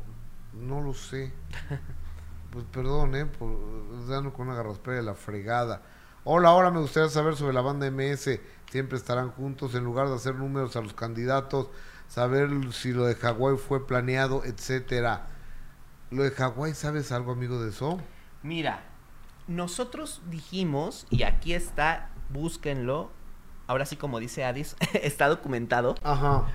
No lo sé. [laughs] Pues perdón, ¿eh? Por dando con una garraspera de la fregada. Hola, ahora me gustaría saber sobre la banda MS. Siempre estarán juntos en lugar de hacer números a los candidatos, saber si lo de Hawái fue planeado, etcétera. Lo de Hawái, ¿sabes algo, amigo de eso? Mira, nosotros dijimos, y aquí está, búsquenlo, ahora sí como dice Adis, [laughs] está documentado, Ajá.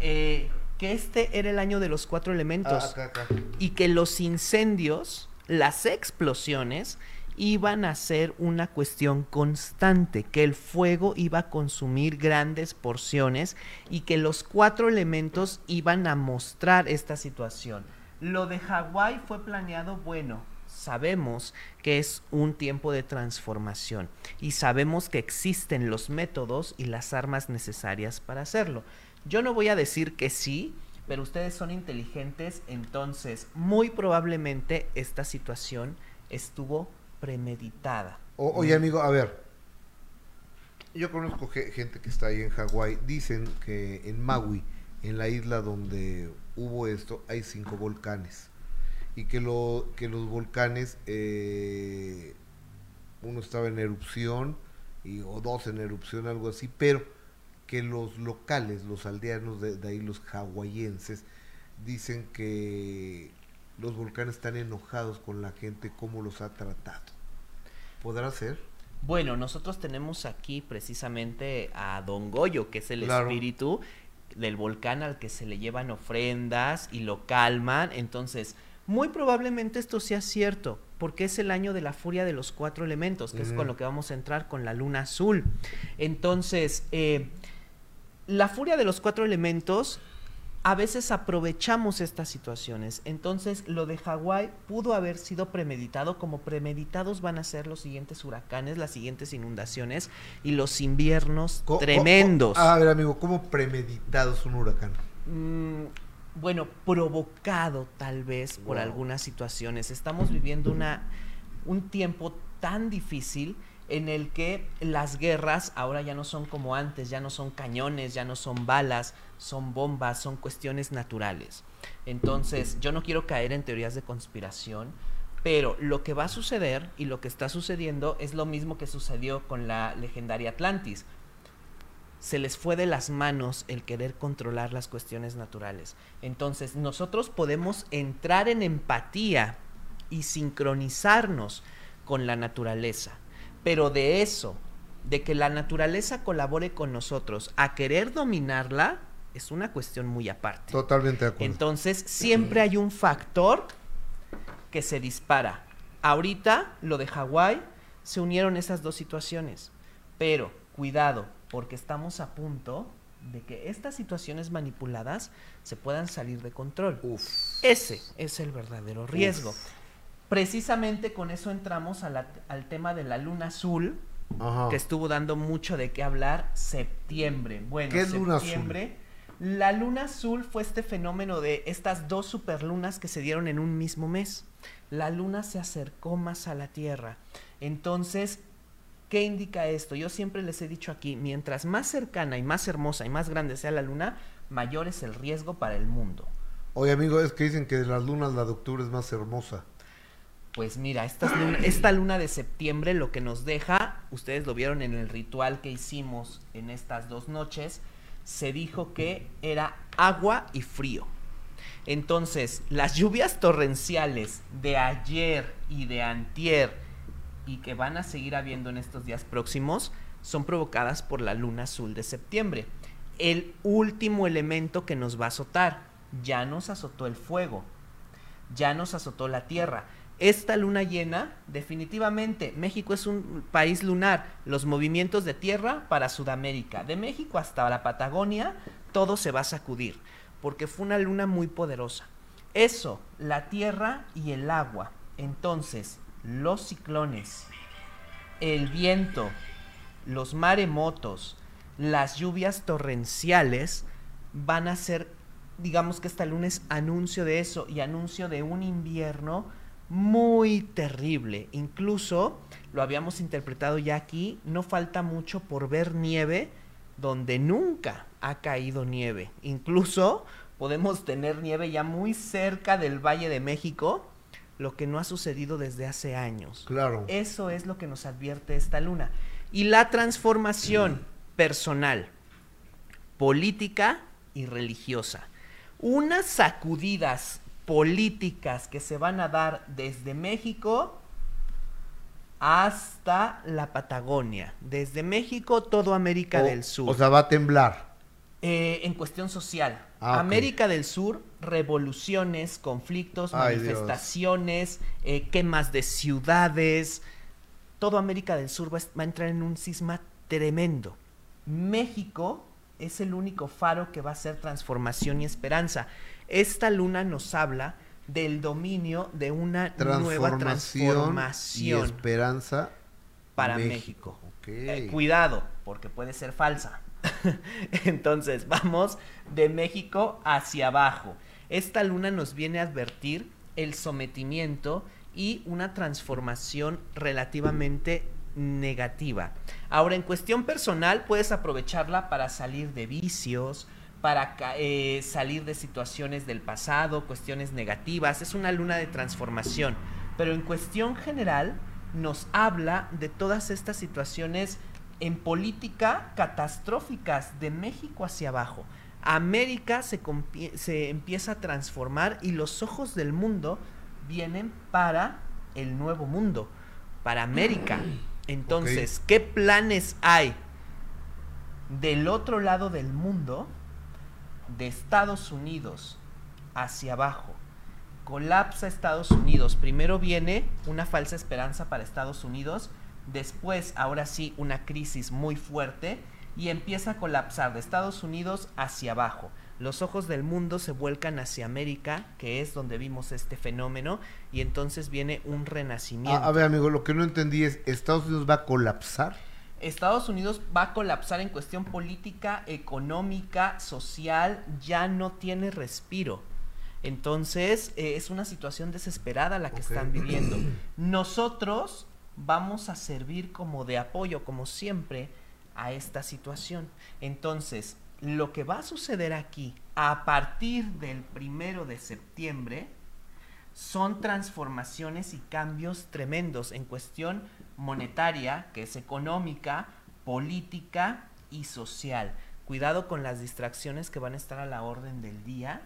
eh, que este era el año de los cuatro elementos Ah, acá, acá. y que los incendios, las explosiones, iban a ser una cuestión constante, que el fuego iba a consumir grandes porciones y que los cuatro elementos iban a mostrar esta situación. Lo de Hawái fue planeado, bueno, sabemos que es un tiempo de transformación y sabemos que existen los métodos y las armas necesarias para hacerlo. Yo no voy a decir que sí, pero ustedes son inteligentes, entonces muy probablemente esta situación estuvo premeditada. O- oye, amigo, a ver. Yo conozco ge- gente que está ahí en Hawái. Dicen que en Maui, en la isla donde hubo esto, hay cinco volcanes. Y que, lo, que los volcanes, eh, uno estaba en erupción, y, o dos en erupción, algo así, pero que los locales, los aldeanos de, de ahí, los hawaienses, dicen que los volcanes están enojados con la gente, cómo los ha tratado. ¿Podrá ser? Bueno, nosotros tenemos aquí precisamente a Don Goyo, que es el Claro. espíritu del volcán al que se le llevan ofrendas y lo calman. Entonces, muy probablemente esto sea cierto, porque es el año de la furia de los cuatro elementos, que es con lo que vamos a entrar con la luna azul. Entonces, eh, la furia de los cuatro elementos, a veces aprovechamos estas situaciones. Entonces, lo de Hawái pudo haber sido premeditado, como premeditados van a ser los siguientes huracanes, las siguientes inundaciones y los inviernos Co- tremendos. a ver, amigo, ¿cómo premeditado es un huracán? Mm, bueno, provocado tal vez por algunas situaciones. Estamos viviendo una, un tiempo tan difícil en el que las guerras ahora ya no son como antes, ya no son cañones, ya no son balas, son bombas, son cuestiones naturales. Entonces, yo no quiero caer en teorías de conspiración, pero lo que va a suceder y lo que está sucediendo es lo mismo que sucedió con la legendaria Atlantis se les fue de las manos el querer controlar las cuestiones naturales. Entonces, nosotros podemos entrar en empatía y sincronizarnos con la naturaleza, pero de eso, de que la naturaleza colabore con nosotros a querer dominarla, es una cuestión muy aparte. Totalmente de acuerdo. Entonces, siempre hay un factor que se dispara. Ahorita, lo de Hawái, se unieron esas dos situaciones. Pero, cuidado, porque estamos a punto de que estas situaciones manipuladas se puedan salir de control. Ese es el verdadero riesgo. Precisamente con eso entramos a la- al tema de la luna azul, Ajá. que estuvo dando mucho de qué hablar septiembre. Bueno, ¿Qué es luna azul? septiembre. La luna azul fue este fenómeno de estas dos superlunas que se dieron en un mismo mes. La luna se acercó más a la Tierra. Entonces, ¿qué indica esto? Yo siempre les he dicho aquí, mientras más cercana y más hermosa y más grande sea la luna, mayor es el riesgo para el mundo. Oye, amigo, es que dicen que de las lunas la de octubre es más hermosa. Pues mira, esta luna, [clears throat] esta luna de septiembre lo que nos deja, ustedes lo vieron en el ritual que hicimos en estas dos noches, se dijo que era agua y frío. Entonces, las lluvias torrenciales de ayer y de antier y que van a seguir habiendo en estos días próximos son provocadas por la luna azul de septiembre. El último elemento que nos va a azotar, ya nos azotó el fuego, ya nos azotó la tierra. Esta luna llena, definitivamente, México es un país lunar. Los movimientos de tierra para Sudamérica, de México hasta la Patagonia, todo se va a sacudir, porque fue una luna muy poderosa. Eso, la tierra y el agua. Entonces, los ciclones, el viento, los maremotos, las lluvias torrenciales van a ser, digamos que esta luna es anuncio de eso y anuncio de un invierno muy terrible. Incluso lo habíamos interpretado ya aquí, no falta mucho por ver nieve donde nunca ha caído nieve. Incluso podemos tener nieve ya muy cerca del Valle de México, lo que no ha sucedido desde hace años. Claro. Eso es lo que nos advierte esta luna. Y la transformación personal, política y religiosa. Unas sacudidas políticas que se van a dar desde México hasta la Patagonia. Desde México, todo América O- del Sur. O sea, va a temblar. Eh, en cuestión social. Ah. América del Sur, revoluciones, conflictos, Ay, manifestaciones, eh, quemas de ciudades. Todo América del Sur va, va a entrar en un cisma tremendo. México es el único faro que va a ser transformación y esperanza. Esta luna nos habla del dominio de una nueva Transformación, y esperanza para México. Eh, cuidado, porque puede ser falsa. [laughs] Entonces, vamos de México hacia abajo. Esta luna nos viene a advertir el sometimiento y una transformación relativamente negativa. Ahora, en cuestión personal, puedes aprovecharla para salir de vicios, para eh, salir de situaciones del pasado, cuestiones negativas. Es una luna de transformación. Pero en cuestión general, nos habla de todas estas situaciones en política catastróficas de México hacia abajo. América se empieza a transformar y los ojos del mundo vienen para el nuevo mundo, para América. Entonces, ¿qué planes hay del otro lado del mundo, de Estados Unidos hacia abajo? Colapsa Estados Unidos. Primero viene una falsa esperanza para Estados Unidos, después, ahora sí, una crisis muy fuerte y empieza a colapsar de Estados Unidos hacia abajo. Los ojos del mundo se vuelcan hacia América, que es donde vimos este fenómeno, y entonces viene un renacimiento. Ah, a ver, amigo, lo que no entendí es, ¿Estados Unidos va a colapsar? Estados Unidos va a colapsar en cuestión política, económica, social, ya no tiene respiro. Entonces, eh, es una situación desesperada la que están viviendo. [clears throat] Nosotros vamos a servir como de apoyo, como siempre, a esta situación. Entonces, lo que va a suceder aquí, a partir del primero de septiembre, son transformaciones y cambios tremendos en cuestión monetaria, que es económica, política y social. Cuidado con las distracciones que van a estar a la orden del día,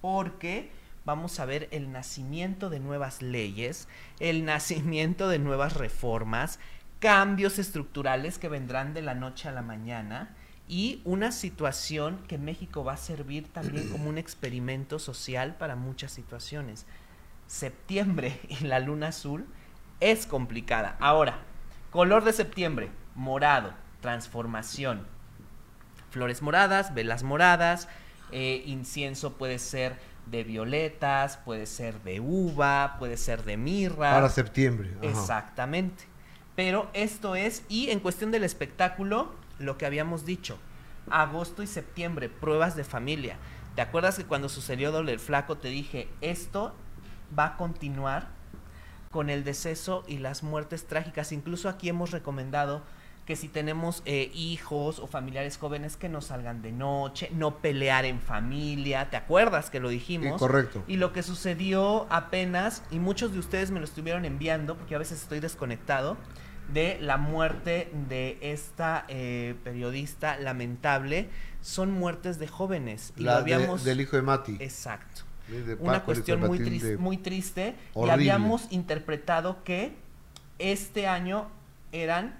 porque vamos a ver el nacimiento de nuevas leyes, el nacimiento de nuevas reformas, cambios estructurales que vendrán de la noche a la mañana y una situación que México va a servir también como un experimento social para muchas situaciones. Septiembre [laughs] y la luna azul es complicada. Ahora, color de septiembre, morado, transformación. Flores moradas, velas moradas, eh, incienso puede ser de violetas, puede ser de uva, puede ser de mirra. Para septiembre. ajá. Exactamente. Pero esto es, y en cuestión del espectáculo, lo que habíamos dicho, agosto y septiembre, pruebas de familia. ¿Te acuerdas que cuando sucedió Doble el Flaco te dije, esto va a continuar con el deceso y las muertes trágicas? Incluso aquí hemos recomendado que si tenemos eh, hijos o familiares jóvenes que no salgan de noche, no pelear en familia, ¿te acuerdas que lo dijimos? Sí, correcto. Y lo que sucedió apenas, y muchos de ustedes me lo estuvieron enviando, porque a veces estoy desconectado, de la muerte de esta eh, periodista lamentable, son muertes de jóvenes. Y La lo de- habíamos... del hijo de Mati. Exacto. Una cuestión muy, Matilde. tris- muy triste. Y habíamos interpretado que este año eran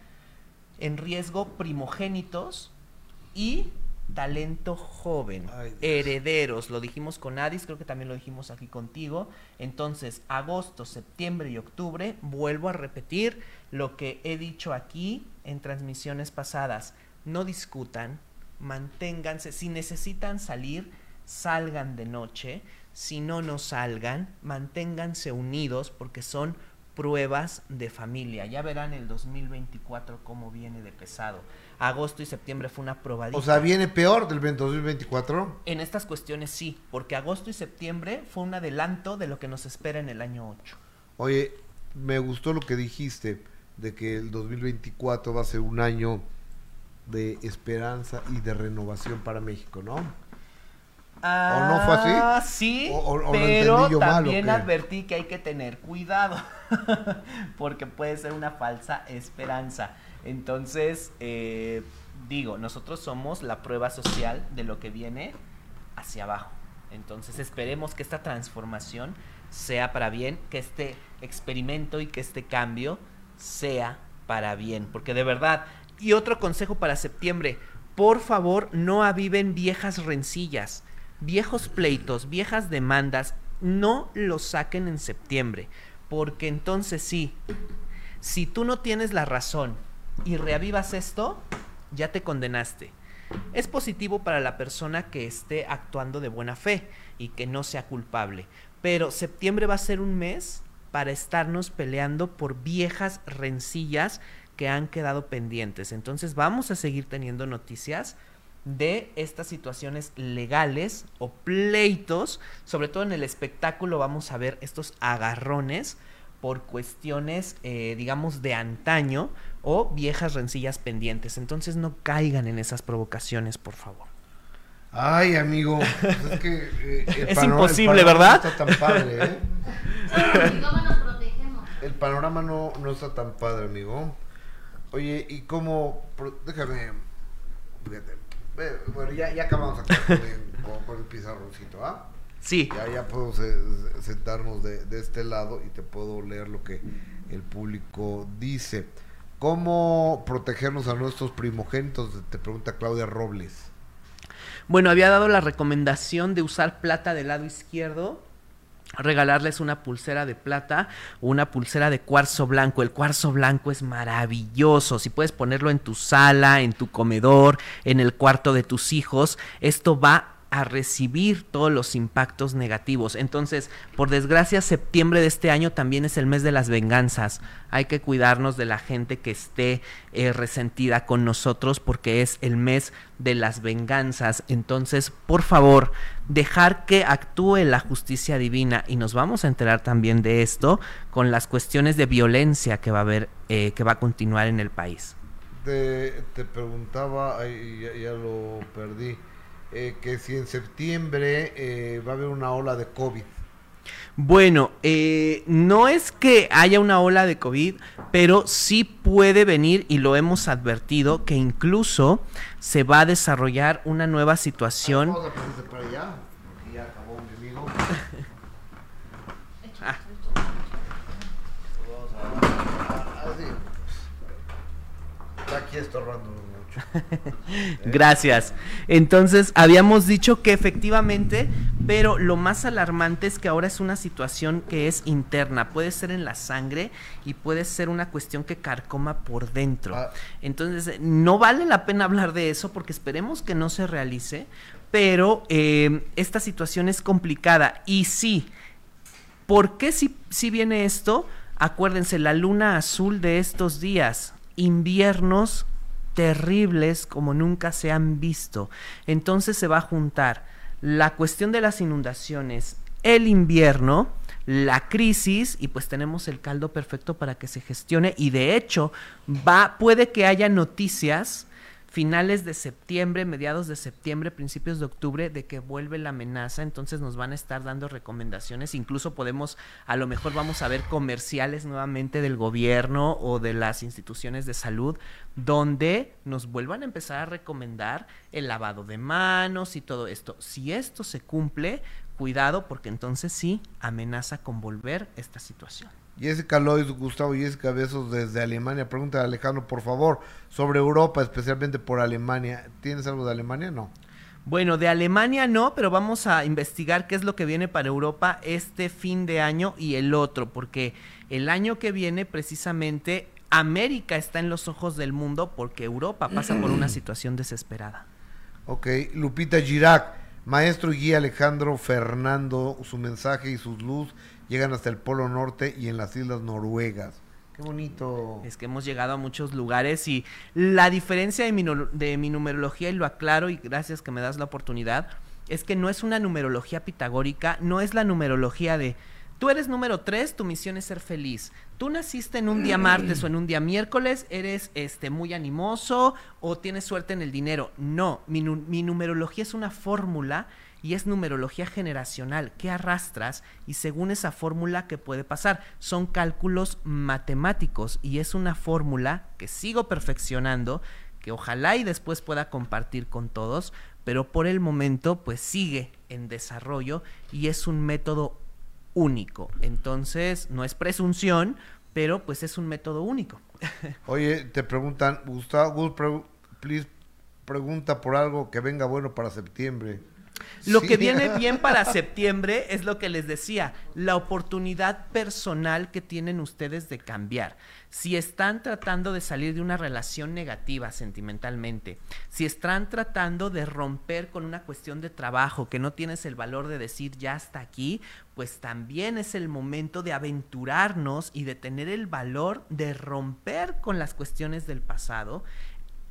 en riesgo primogénitos y talento joven, herederos, lo dijimos con Adis, creo que también lo dijimos aquí contigo. Entonces, agosto, septiembre y octubre, vuelvo a repetir lo que he dicho aquí en transmisiones pasadas. No discutan, manténganse, si necesitan salir, salgan de noche, si no, no salgan, manténganse unidos porque son pruebas de familia. Ya verán el 2024 cómo viene de pesado. Agosto y septiembre fue una probadita. O sea, ¿viene peor del 2024? En estas cuestiones sí, porque agosto y septiembre fue un adelanto de lo que nos espera en el año 8. Oye, me gustó lo que dijiste de que el 2024 va a ser un año de esperanza y de renovación para México, ¿no? ¿O no fue así? Ah, sí, pero también advertí que hay que tener cuidado, [laughs] porque puede ser una falsa esperanza. Entonces, eh, digo, nosotros somos la prueba social de lo que viene hacia abajo. Entonces, esperemos que esta transformación sea para bien, que este experimento y que este cambio sea para bien, porque de verdad, y otro consejo para septiembre, por favor no aviven viejas rencillas viejos pleitos, viejas demandas, no los saquen en septiembre, porque entonces sí, si tú no tienes la razón y reavivas esto, ya te condenaste. Es positivo para la persona que esté actuando de buena fe y que no sea culpable, pero septiembre va a ser un mes para estarnos peleando por viejas rencillas que han quedado pendientes. Entonces vamos a seguir teniendo noticias de estas situaciones legales o pleitos, sobre todo en el espectáculo vamos a ver estos agarrones por cuestiones, eh, digamos, de antaño o viejas rencillas pendientes. Entonces no caigan en esas provocaciones, por favor. Ay, amigo, pues es que eh, [laughs] es imposible, ¿verdad? No está tan padre, ¿eh? [laughs] El panorama no, no está tan padre, amigo. Oye, ¿y cómo? Déjame, fíjate, bueno, ya, ya acabamos acá [laughs] con, el, pizarroncito, ¿ah? Sí. Ya, ya puedo sentarnos de, de, este lado y te puedo leer lo que el público dice. ¿Cómo protegernos a nuestros primogénitos? Te pregunta Claudia Robles. Bueno, había dado la recomendación de usar plata del lado izquierdo regalarles una pulsera de plata o una pulsera de cuarzo blanco. El cuarzo blanco es maravilloso. Si puedes ponerlo en tu sala, en tu comedor, en el cuarto de tus hijos, esto va a recibir todos los impactos negativos. Entonces, por desgracia, septiembre de este año también es el mes de las venganzas. Hay que cuidarnos de la gente que esté eh, resentida con nosotros porque es el mes de las venganzas. Entonces, por favor, dejar que actúe la justicia divina y nos vamos a enterar también de esto con las cuestiones de violencia que va a haber, eh, que va a continuar en el país. Te, preguntaba, ya, ya lo perdí eh, que si en septiembre eh, va a haber una ola de COVID. Bueno, eh, no es que haya una ola de COVID, pero sí puede venir, y lo hemos advertido, que incluso se va a desarrollar una nueva situación. Amigo. Aquí estorbando [laughs] Gracias. Entonces, habíamos dicho que efectivamente, pero lo más alarmante es que ahora es una situación que es interna, puede ser en la sangre y puede ser una cuestión que carcoma por dentro. Ah. Entonces, no vale la pena hablar de eso porque esperemos que no se realice, pero eh, esta situación es complicada y sí. ¿Por qué si, si viene esto? Acuérdense, la luna azul de estos días, inviernos terribles como nunca se han visto. Entonces se va a juntar la cuestión de las inundaciones, el invierno, la crisis y pues tenemos el caldo perfecto para que se gestione y de hecho va puede que haya noticias finales de septiembre, mediados de septiembre, principios de octubre, de que vuelve la amenaza, entonces nos van a estar dando recomendaciones, incluso podemos, a lo mejor vamos a ver comerciales nuevamente del gobierno o de las instituciones de salud, donde nos vuelvan a empezar a recomendar el lavado de manos y todo esto. Si esto se cumple, cuidado porque entonces sí amenaza con volver esta situación. Jessica Lois, Gustavo Jessica Besos desde Alemania. Pregunta a Alejandro, por favor, sobre Europa, especialmente por Alemania. ¿Tienes algo de Alemania? No. Bueno, de Alemania no, pero vamos a investigar qué es lo que viene para Europa este fin de año y el otro, porque el año que viene precisamente América está en los ojos del mundo porque Europa pasa por una [clears throat] situación desesperada. Ok, Lupita Girac, maestro y guía Alejandro Fernando, su mensaje y sus luz llegan hasta el Polo Norte y en las Islas Noruegas. Qué bonito. Es que hemos llegado a muchos lugares y la diferencia de mi, de mi numerología, y lo aclaro y gracias que me das la oportunidad, es que no es una numerología pitagórica, no es la numerología de tú eres número 3, tu misión es ser feliz. Tú naciste en un día martes o en un día miércoles, eres este muy animoso o tienes suerte en el dinero. No, mi numerología es una fórmula y es numerología generacional que arrastras y según esa fórmula que puede pasar. Son cálculos matemáticos y es una fórmula que sigo perfeccionando, que ojalá y después pueda compartir con todos, pero por el momento pues sigue en desarrollo y es un método único. Entonces no es presunción, pero pues es un método único. [laughs] Oye, te preguntan, Gustavo, please, pregunta por algo que venga bueno para septiembre. Lo Sí. que viene [laughs] bien para septiembre es lo que les decía, la oportunidad personal que tienen ustedes de cambiar. Si están tratando de salir de una relación negativa sentimentalmente, si están tratando de romper con una cuestión de trabajo que no tienes el valor de decir ya hasta aquí, pues también es el momento de aventurarnos y de tener el valor de romper con las cuestiones del pasado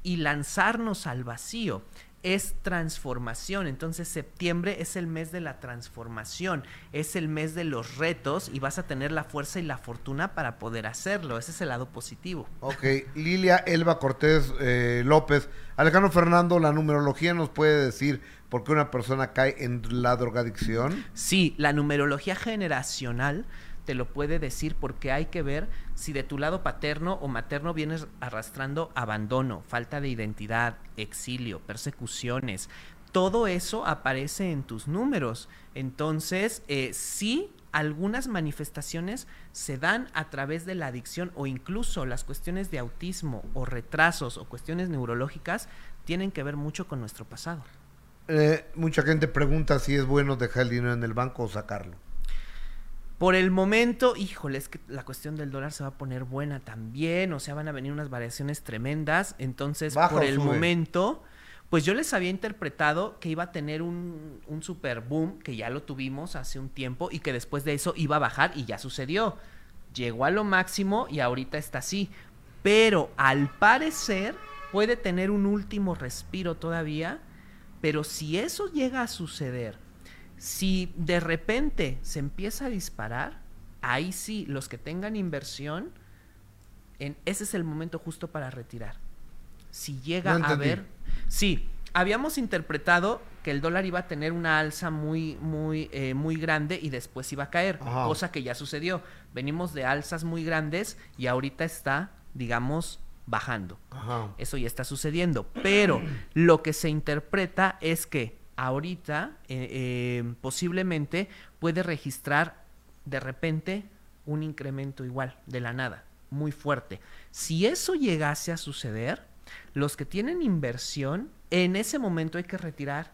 y lanzarnos al vacío. Es transformación, entonces septiembre es el mes de la transformación, es el mes de los retos y vas a tener la fuerza y la fortuna para poder hacerlo, ese es el lado positivo. Ok, Lilia Elba Cortés eh, López. Alejandro Fernando, la numerología nos puede decir por qué una persona cae en la drogadicción. Sí, la numerología generacional te lo puede decir porque hay que ver si de tu lado paterno o materno vienes arrastrando abandono, falta de identidad, exilio, persecuciones. Todo eso aparece en tus números. Entonces, eh, sí, algunas manifestaciones se dan a través de la adicción o incluso las cuestiones de autismo o retrasos o cuestiones neurológicas tienen que ver mucho con nuestro pasado. Eh, mucha gente pregunta si es bueno dejar el dinero en el banco o sacarlo. Por el momento, híjole, es que la cuestión del dólar se va a poner buena también, o sea, van a venir unas variaciones tremendas, entonces ¿Baja por el sube? momento, pues yo les había interpretado que iba a tener un, un super boom, que ya lo tuvimos hace un tiempo, y que después de eso iba a bajar, y ya sucedió. Llegó a lo máximo y ahorita está así. Pero al parecer puede tener un último respiro todavía, pero si eso llega a suceder, si de repente se empieza a disparar, ahí sí, los que tengan inversión, en, ese es el momento justo para retirar. Si llega No a haber... Sí, habíamos interpretado que el dólar iba a tener una alza muy, muy, eh, muy grande y después iba a caer, Ajá. cosa que ya sucedió. Venimos de alzas muy grandes y ahorita está, digamos, bajando. Ajá. Eso ya está sucediendo. Pero lo que se interpreta es que ahorita eh, eh, posiblemente puede registrar de repente un incremento igual, de la nada, muy fuerte. Si eso llegase a suceder, los que tienen inversión, en ese momento hay que retirar.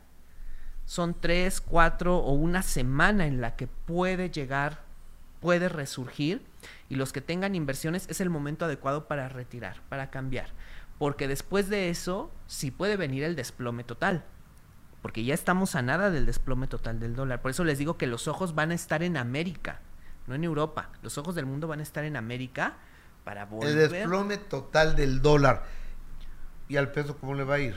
Son tres, cuatro o una semana en la que puede llegar, puede resurgir. Y los que tengan inversiones es el momento adecuado para retirar, para cambiar. Porque después de eso, sí puede venir el desplome total. Porque ya estamos a nada del desplome total del dólar. Por eso les digo que los ojos van a estar en América, no en Europa. Los ojos del mundo van a estar en América para volver. El desplome total del dólar. ¿Y al peso cómo le va a ir?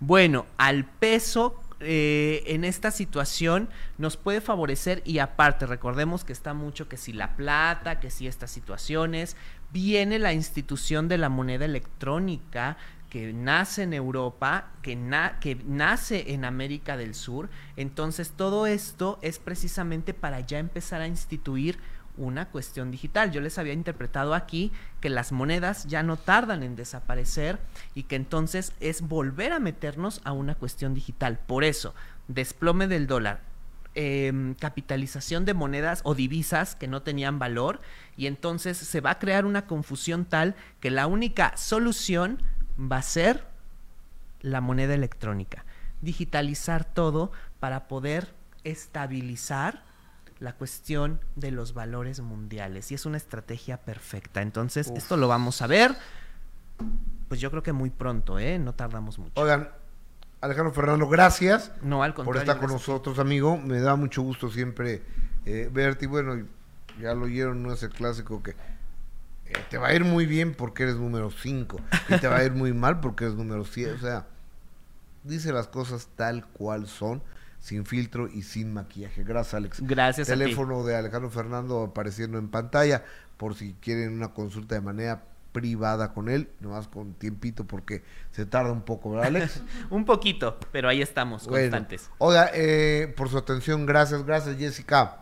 Bueno, al peso eh, en esta situación nos puede favorecer y aparte recordemos que está mucho que si la plata, que si estas situaciones, viene la institución de la moneda electrónica que nace en Europa, que, na- que nace en América del Sur. Entonces todo esto es precisamente para ya empezar a instituir una cuestión digital. Yo les había interpretado aquí que las monedas ya no tardan en desaparecer y que entonces es volver a meternos a una cuestión digital. Por eso, desplome del dólar, em, capitalización de monedas o divisas que no tenían valor y entonces se va a crear una confusión tal que la única solución va a ser la moneda electrónica, digitalizar todo para poder estabilizar la cuestión de los valores mundiales y es una estrategia perfecta. Entonces, Uf. esto lo vamos a ver pues yo creo que muy pronto, ¿eh? No tardamos mucho. Oigan, Alejandro Fernando, gracias. No, al por contrario. estar con gracias. nosotros, amigo. Me da mucho gusto siempre eh, verte. Y bueno, ya lo oyeron, no es el clásico que te va a ir muy bien porque eres número 5 y te va a ir muy mal porque eres número 100. O sea, dice las cosas tal cual son, sin filtro y sin maquillaje. Gracias, Alex. Gracias a ti. Teléfono de Alejandro Fernando apareciendo en pantalla por si quieren una consulta de manera privada con él, nomás con tiempito porque se tarda un poco, ¿verdad, Alex? [laughs] Un poquito, pero ahí estamos, Bueno, constantes. Oiga, eh, por su atención, gracias, gracias Jessica.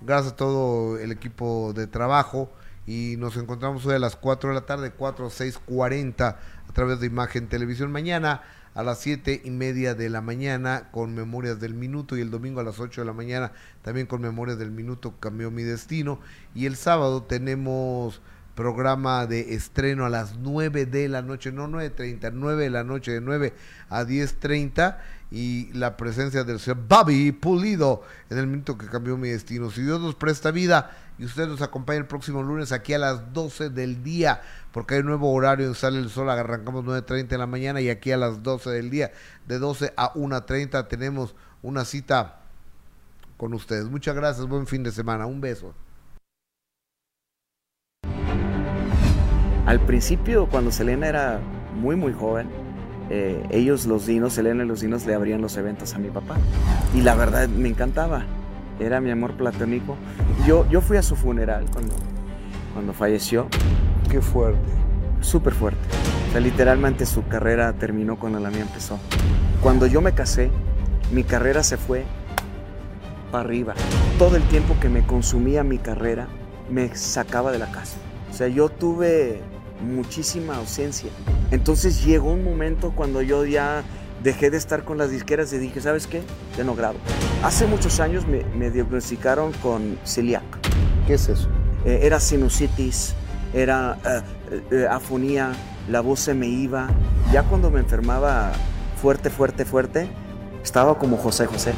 Gracias. a todo el equipo de trabajo y nos encontramos hoy a las 4 de la tarde, 4 6 40 a través de Imagen Televisión. Mañana a las 7 y media de la mañana con Memorias del Minuto y el domingo a las 8 de la mañana también con Memorias del Minuto Cambió mi Destino. Y el sábado tenemos programa de estreno a las 9 de la noche, no 9.30, 9 de la noche, de 9 a 10.30 y la presencia del señor Bobby Pulido en el minuto que cambió mi destino. Si Dios nos presta vida y usted nos acompaña el próximo lunes aquí a las 12 del día, porque hay un nuevo horario en Sale el Sol, arrancamos 9.30 de la mañana y aquí a las 12 del día, de 12 a 1.30 tenemos una cita con ustedes. Muchas gracias, buen fin de semana, un beso. Al principio, cuando Selena era muy, muy joven, eh, ellos, los dinos, Selena y los dinos, le abrían los eventos a mi papá. Y la verdad me encantaba. Era mi amor platónico. Yo, yo fui a su funeral cuando, cuando falleció. Qué fuerte. Súper fuerte. O sea, literalmente su carrera terminó cuando la mía empezó. Cuando yo me casé, mi carrera se fue para arriba. Todo el tiempo que me consumía mi carrera me sacaba de la casa. O sea, yo tuve muchísima ausencia. Entonces llegó un momento cuando yo ya dejé de estar con las disqueras y dije, ¿sabes qué? Ya no grabo. Hace muchos años me, me diagnosticaron con celiac. ¿Qué es eso? Eh, era sinusitis, era eh, eh, afonía, la voz se me iba. Ya cuando me enfermaba fuerte, fuerte, fuerte, estaba como José José.